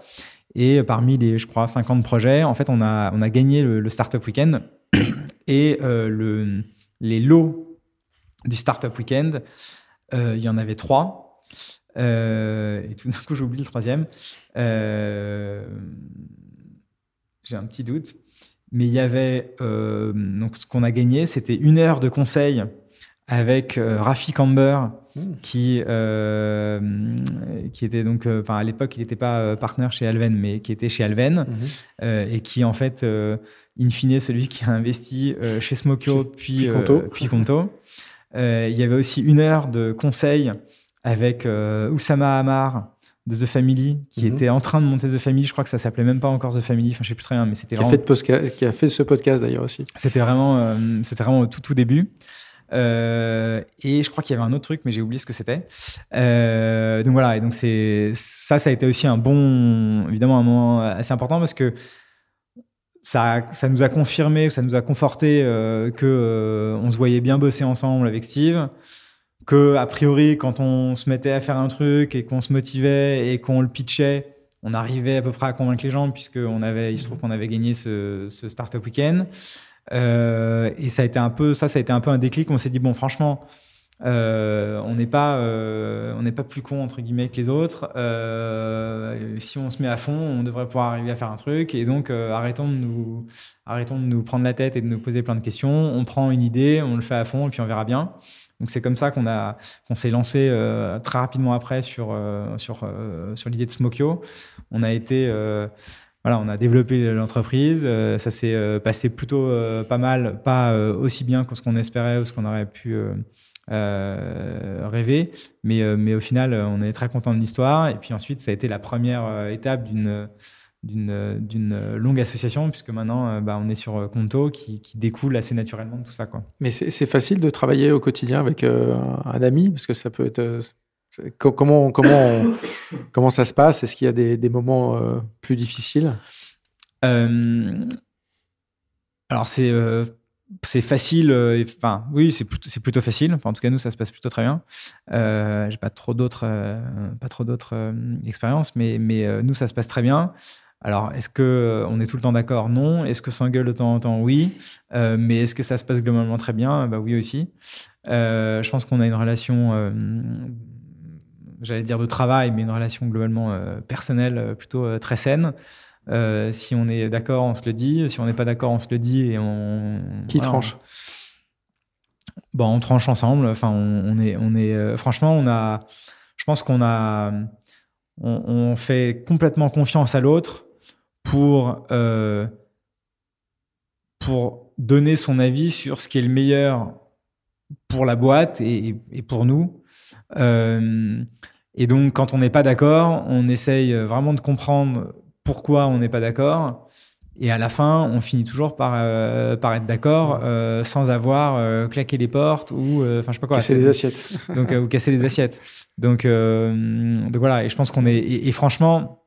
Et parmi les, je crois, 50 projets, en fait, on a, on a gagné le, le Startup Weekend et euh, le, les lots du Startup Weekend, euh, il y en avait trois. Euh, et tout d'un coup, j'oublie le troisième. J'ai un petit doute. Mais il y avait. donc, ce qu'on a gagné, c'était une heure de conseil avec Rafi Camber, mmh. qui, qui était donc, enfin à l'époque, il n'était pas partenaire chez Alven, mais qui était chez Alven, mmh. et qui en fait in fine celui qui a investi euh, chez Smokio puis, puis Conto. Euh, euh, il y avait aussi une heure de conseil avec Oussama Hamar de The Family qui Mhm. était en train de monter The Family. Je crois que ça s'appelait même pas encore The Family. Enfin, je sais plus très bien, mais c'était Qui a, vraiment qui a fait ce podcast d'ailleurs aussi. c'était vraiment, euh, c'était vraiment au tout, tout début. Euh, et je crois qu'il y avait un autre truc, mais j'ai oublié ce que c'était. Euh, donc voilà, et donc c'est ça, ça a été aussi un bon, évidemment, un moment assez important parce que ça, ça nous a confirmé, ça nous a conforté euh, que euh, on se voyait bien bosser ensemble avec Steve. Que a priori, quand on se mettait à faire un truc et qu'on se motivait et qu'on le pitchait, on arrivait à peu près à convaincre les gens puisque on avait, il se trouve qu'on avait gagné ce, ce startup week-end. Euh, et ça a été un peu, ça, ça a été un peu un déclic. On s'est dit bon, franchement, euh, on n'est pas, euh, on n'est pas plus con entre guillemets que les autres. Euh, si on se met à fond, on devrait pouvoir arriver à faire un truc. Et donc, arrêtons de nous, arrêtons de nous prendre la tête et de nous poser plein de questions. On prend une idée, on le fait à fond et puis on verra bien. Donc c'est comme ça qu'on a, qu'on s'est lancé très rapidement après sur sur sur l'idée de Smokyo. On a été voilà, on a développé l'entreprise. ça s'est passé plutôt pas mal, pas aussi bien que ce qu'on espérait ou ce qu'on aurait pu euh, rêver. Mais, euh, mais au final, on est très content de l'histoire. Et puis ensuite, ça a été la première euh, étape d'une d'une longue association puisque maintenant euh, bah, on est sur Conto qui, qui découle assez naturellement de tout ça quoi. Mais c'est facile de travailler au quotidien avec euh, un ami? Parce que ça peut être. comment, comment, on- comment ça se passe? Est-ce qu'il y a des, des moments euh, plus difficiles? Euh, alors c'est c'est facile, euh, enfin oui c'est plutôt, facile. Enfin en tout cas nous ça se passe plutôt très bien. Euh, J'ai pas trop d'autres euh, pas trop d'autres euh, expériences, mais mais nous ça se passe très bien. Alors est-ce que on est tout le temps d'accord? Non. Est-ce que ça engueule de temps en temps? Oui. Mais est-ce que ça se passe globalement très bien? Bah oui aussi. Je pense qu'on a une relation, j'allais dire de travail, mais une relation globalement personnelle plutôt très saine. Euh, si on est d'accord, on se le dit. Si on n'est pas d'accord, on se le dit et on. Qui voilà, tranche? Bon, on tranche ensemble. Enfin, on, on est, on est. euh, franchement, on a. Je pense qu'on a. On, on fait complètement confiance à l'autre pour euh, pour donner son avis sur ce qui est le meilleur pour la boîte et, et pour nous. Et donc, quand on n'est pas d'accord, on essaye vraiment de comprendre pourquoi on n'est pas d'accord. Et à la fin, on finit toujours par, euh, par être d'accord euh, sans avoir euh, claqué les portes ou, euh, enfin, je sais pas quoi. Casser des assiettes. donc ou casser des assiettes. Donc, donc voilà. Et je pense qu'on est et, et franchement,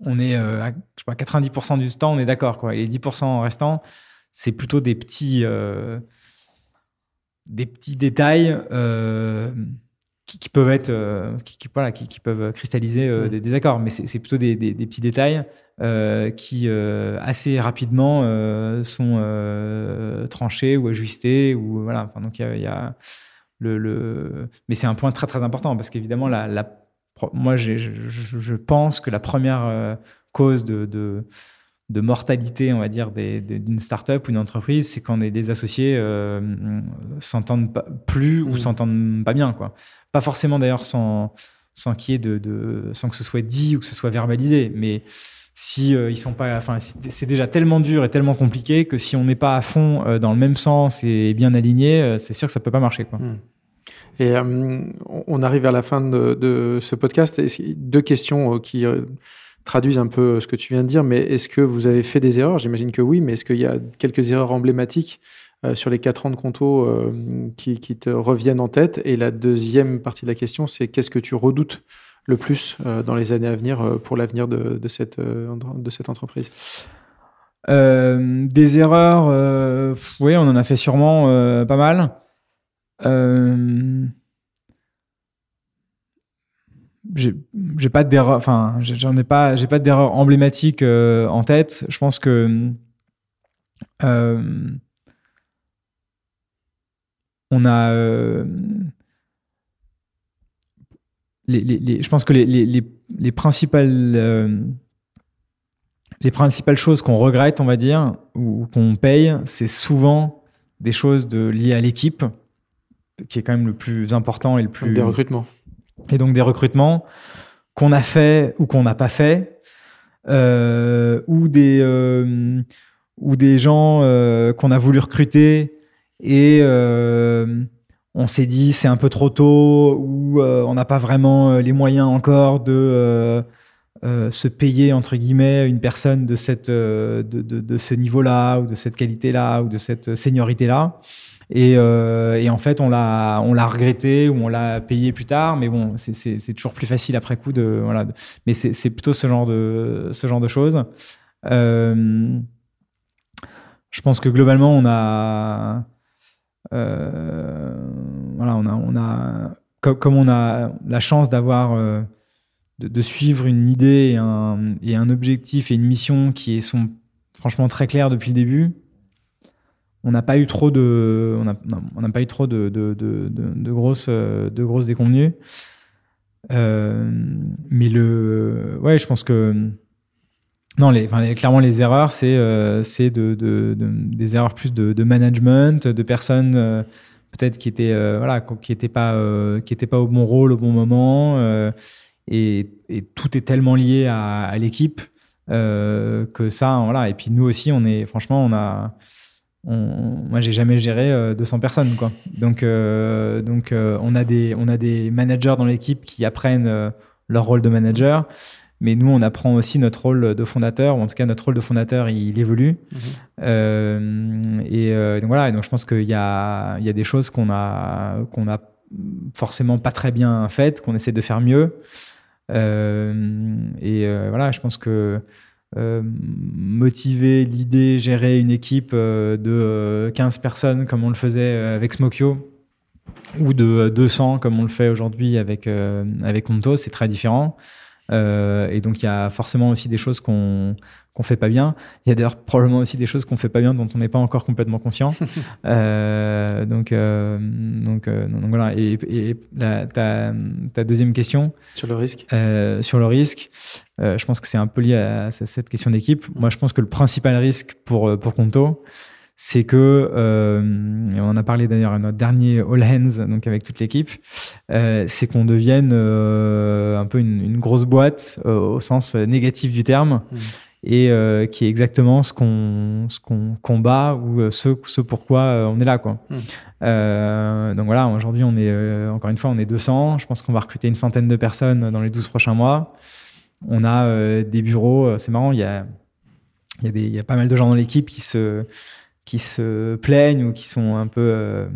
on est à, je sais pas 90% du temps, on est d'accord quoi. Et les 10% restants, c'est plutôt des petits des petits détails qui, qui peuvent être euh, qui, qui- voilà qui, peuvent cristalliser euh, Mm. des désaccords. Mais c'est plutôt des, des, des petits détails euh, qui assez rapidement sont tranchés ou ajustés ou voilà. Enfin, donc il y a, il y a le, le... Mais c'est un point très très important parce qu'évidemment, la, moi je, pense que la première cause de, de, de mortalité, on va dire, d'une start-up ou d'une entreprise, c'est quand les, associés euh, s'entendent plus ou Mm. s'entendent pas bien. Quoi. Pas forcément d'ailleurs sans, sans, de, de, sans que ce soit dit ou que ce soit verbalisé, mais si euh, ils sont pas, enfin, c'est déjà tellement dur et tellement compliqué que si on n'est pas à fond euh, dans le même sens et bien aligné, euh, c'est sûr que ça peut pas marcher. Quoi. Hmm. Et on- arrive vers la fin de, de ce podcast. Et deux questions qui traduisent un peu ce que tu viens de dire. Mais est-ce que vous avez fait des erreurs? J'imagine que oui, mais est-ce qu'il y a quelques erreurs emblématiques euh, sur les quatre ans de conto euh, qui, te reviennent en tête? Et la deuxième partie de la question, c'est qu'est-ce que tu redoutes le plus euh, dans les années à venir euh, pour l'avenir de, cette, euh, de cette entreprise? Euh, des erreurs, euh, oui, on en a fait sûrement euh, pas mal. J'ai pas d'erreur, enfin, j'en ai pas, j'ai pas d'erreur emblématique euh, en tête. Je pense que euh, on a euh, les, les- les- je pense que les, les, les, les principales les principales choses qu'on regrette, on va dire, ou qu'on paye, c'est souvent des choses liées à l'équipe, qui est quand même le plus important et le plus Des recrutements. Et donc des recrutements qu'on a fait ou qu'on n'a pas fait, euh, ou des euh, ou des gens euh, qu'on a voulu recruter et on s'est dit c'est un peu trop tôt ou on n'a pas vraiment les moyens encore de se payer entre guillemets une personne de cette de, de ce niveau-là ou de cette qualité-là ou de cette seniorité-là. Et, et, en fait, on l'a, regretté ou on l'a payé plus tard. Mais bon, c'est toujours plus facile après coup. Mais c'est plutôt ce genre de, ce genre de choses. Euh, je pense que globalement, on a, euh, voilà, on a, on a, comme, on a la chance d'avoir, euh, de, suivre une idée et un, et un, objectif et une mission qui sont franchement très clairs depuis le début. On n'a pas eu trop de, on n'a pas eu trop de, de, de, grosses, de grosses déconvenues. mais le, ouais, je pense que non, les, clairement, les erreurs, c'est euh, de, de, des erreurs plus de, management, de personnes euh, peut-être qui étaient euh, voilà, qui étaient pas euh, qui étaient pas au bon rôle au bon moment. Et, et, tout est tellement lié à, à l'équipe que ça, voilà. Et puis nous aussi, on est franchement, on a on, moi, j'ai jamais géré 200 personnes, quoi. Donc, donc, on a des, on a des managers dans l'équipe qui apprennent leur rôle de manager. Mais nous, on apprend aussi notre rôle de fondateur, ou en tout cas notre rôle de fondateur, il, évolue. Mhm. Euh, et euh, donc voilà, et donc je pense qu'il y a, il y a des choses qu'on a, qu'on a forcément pas très bien faites, qu'on essaie de faire mieux. Euh, et voilà, je pense que motiver l'idée, gérer une équipe de 15 personnes comme on le faisait avec Smokyo, ou de 200 comme on le fait aujourd'hui avec, avec Conto, c'est très différent. Euh, et donc il y a forcément aussi des choses qu'on qu'on fait pas bien. Il y a d'ailleurs probablement aussi des choses qu'on fait pas bien dont on n'est pas encore complètement conscient. euh, donc, euh, donc, donc, voilà. Et, et la, ta, ta, deuxième question? Sur le risque. Sur le risque, je pense que c'est un peu lié à, à cette question d'équipe. Moi, je pense que le principal risque pour pour Conto, c'est que, euh, on en a parlé d'ailleurs à notre dernier All Hands, donc avec toute l'équipe, euh, c'est qu'on devienne euh, un peu une, une grosse boîte au sens négatif du terme. Mmh. Et qui est exactement ce qu'on ce qu'on combat ou ce, ce pourquoi on est là quoi. Mmh. donc voilà, aujourd'hui on est encore une fois on est 200. Je pense qu'on va recruter une centaine de personnes dans les 12 prochains mois. On a des bureaux, c'est marrant, il y a y, a des, il y a pas mal de gens dans l'équipe qui se qui se plaignent ou qui sont un peu euh,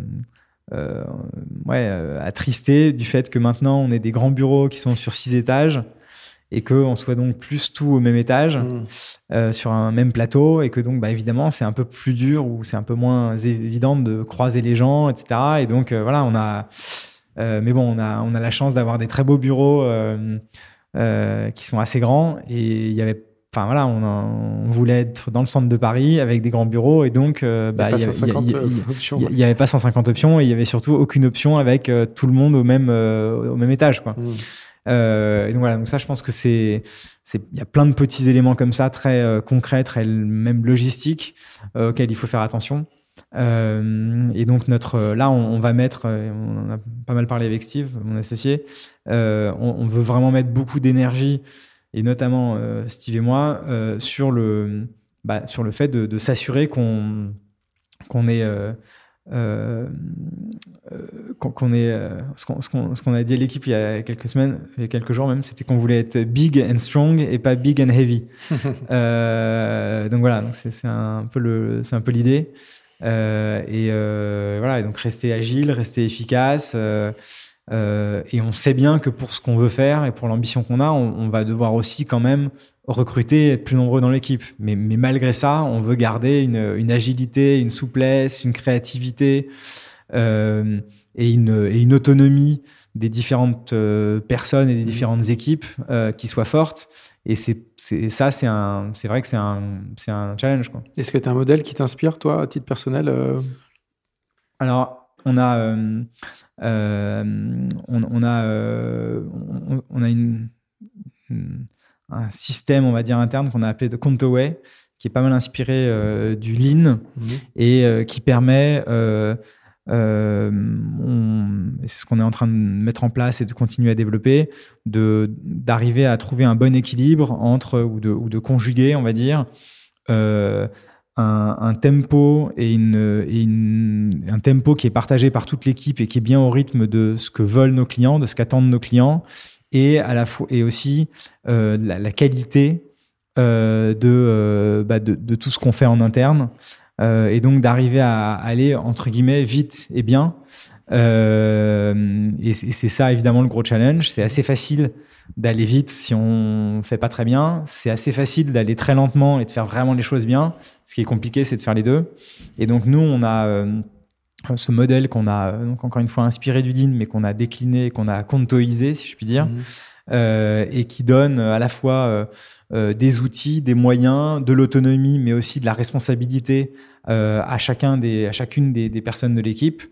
euh, ouais, euh, attristés du fait que maintenant on est des grands bureaux qui sont sur six étages et qu'on soit donc plus tout au même étage, mmh. euh, sur un même plateau, et que donc bah, évidemment c'est un peu plus dur ou c'est un peu moins évident de croiser les gens, etc. Et donc euh, voilà, on a, euh, mais bon, on a, on a la chance d'avoir des très beaux bureaux qui sont assez grands, et il y avait Enfin voilà, on, voulait être dans le centre de Paris avec des grands bureaux et donc il n'y avait pas 150 options et il y avait surtout aucune option avec euh, tout le monde au même euh, au même étage quoi. Mmh. Euh, et donc voilà, donc ça je pense que c'est c'est il y a plein de petits éléments comme ça très concrets, très même logistiques auxquels il faut faire attention. et donc notre là on, va mettre, on en a pas mal parlé avec Steve, mon associé, on, on veut vraiment mettre beaucoup d'énergie et notamment euh, Steve et moi, euh, sur, le, bah, sur le fait de, de s'assurer qu'on qu'on est euh, euh, qu'on est ce qu'on ce qu'on a dit à l'équipe il y a quelques semaines il y a quelques jours même c'était qu'on voulait être big and strong et pas big and heavy. Euh, donc voilà donc c'est un peu le c'est un peu l'idée. Euh, et voilà et donc rester agile rester efficace euh, et on sait bien que pour ce qu'on veut faire et pour l'ambition qu'on a, on, on, va devoir aussi quand même recruter, être plus nombreux dans l'équipe. Mais, mais, malgré ça, on veut garder une, une agilité, une souplesse, une créativité euh, et, une, et, une, autonomie des différentes euh, personnes et des mmh. différentes équipes euh, qui soient fortes. Et c'est, ça, c'est, vrai que c'est un, un challenge. Est-ce que tu as un modèle qui t'inspire, toi, à titre personnel Alors, on a, euh, euh, on, a, euh, on, a une, un système, on va dire, interne qu'on a appelé de Contoway, qui est pas mal inspiré du Lean mhm. et qui permet, c'est ce qu'on est en train de mettre en place et de continuer à développer, de d'arriver à trouver un bon équilibre entre ou de, ou de conjuguer, on va dire, un, tempo qui est partagé par toute l'équipe et qui est bien au rythme de ce que veulent nos clients, de ce qu'attendent nos clients, et aussi euh, la, qualité euh, de, euh, bah de, de, tout ce qu'on fait en interne, et donc d'arriver à aller entre guillemets vite et bien. Et c'est ça évidemment le gros challenge. C'est assez facile d'aller vite si on fait pas très bien. C'est assez facile d'aller très lentement et de faire vraiment les choses bien. Ce qui est compliqué, c'est de faire les deux. Et donc nous, on a euh, ce modèle qu'on a euh, donc encore une fois inspiré du Lean, mais qu'on a décliné, qu'on a contoisé, si je puis dire, euh, et qui donne à la fois des outils, des moyens, de l'autonomie, mais aussi de la responsabilité à chacun des, à chacune des, des personnes de l'équipe.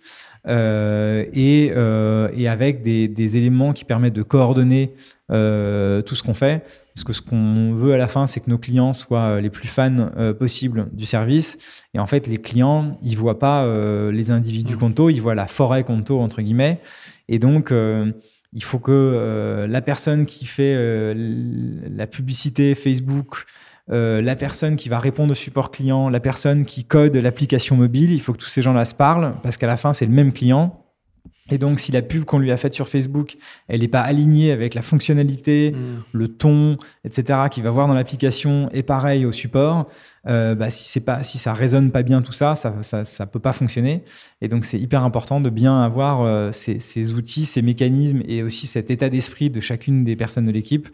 Euh, et, euh, et, avec des, des, éléments qui permettent de coordonner euh, tout ce qu'on fait. Parce que ce qu'on veut à la fin, c'est que nos clients soient les plus fans euh, possibles du service. Et en fait, les clients, ils voient pas euh, les individus mmh. Conto, ils voient la forêt Conto entre guillemets. Et donc, il faut que la personne qui fait la publicité Facebook, euh, la personne qui va répondre au support client, la personne qui code l'application mobile, il faut que tous ces gens-là se parlent parce qu'à la fin, c'est le même client. Et donc, si la pub qu'on lui a faite sur Facebook, elle n'est pas alignée avec la fonctionnalité, mm. le ton, etc., qu'il va voir dans l'application, et pareil au support, euh, bah, si c'est pas, si ça résonne pas bien tout ça, ça, ça, peut pas fonctionner. Et donc, c'est hyper important de bien avoir euh, ces, outils, ces mécanismes et aussi cet état d'esprit de chacune des personnes de l'équipe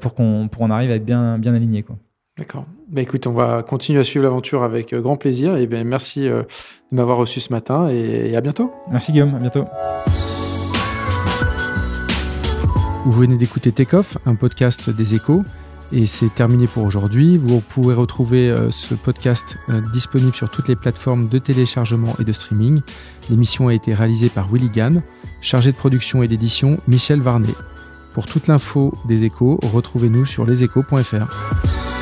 pour qu'on, pour en arrive à être bien, bien aligné, quoi. D'accord. Bah écoute, on va continuer à suivre l'aventure avec euh, grand plaisir. Et bien merci euh, de m'avoir reçu ce matin et à bientôt. Merci Guillaume, à bientôt. Vous venez d'écouter Takeoff, un podcast des échos. Et c'est terminé pour aujourd'hui. Vous pouvez retrouver euh, ce podcast disponible sur toutes les plateformes de téléchargement et de streaming. L'émission a été réalisée par Willy Gann, chargé de production et d'édition Michel Varnet. Pour toute l'info des échos, retrouvez-nous sur leséchos.fr.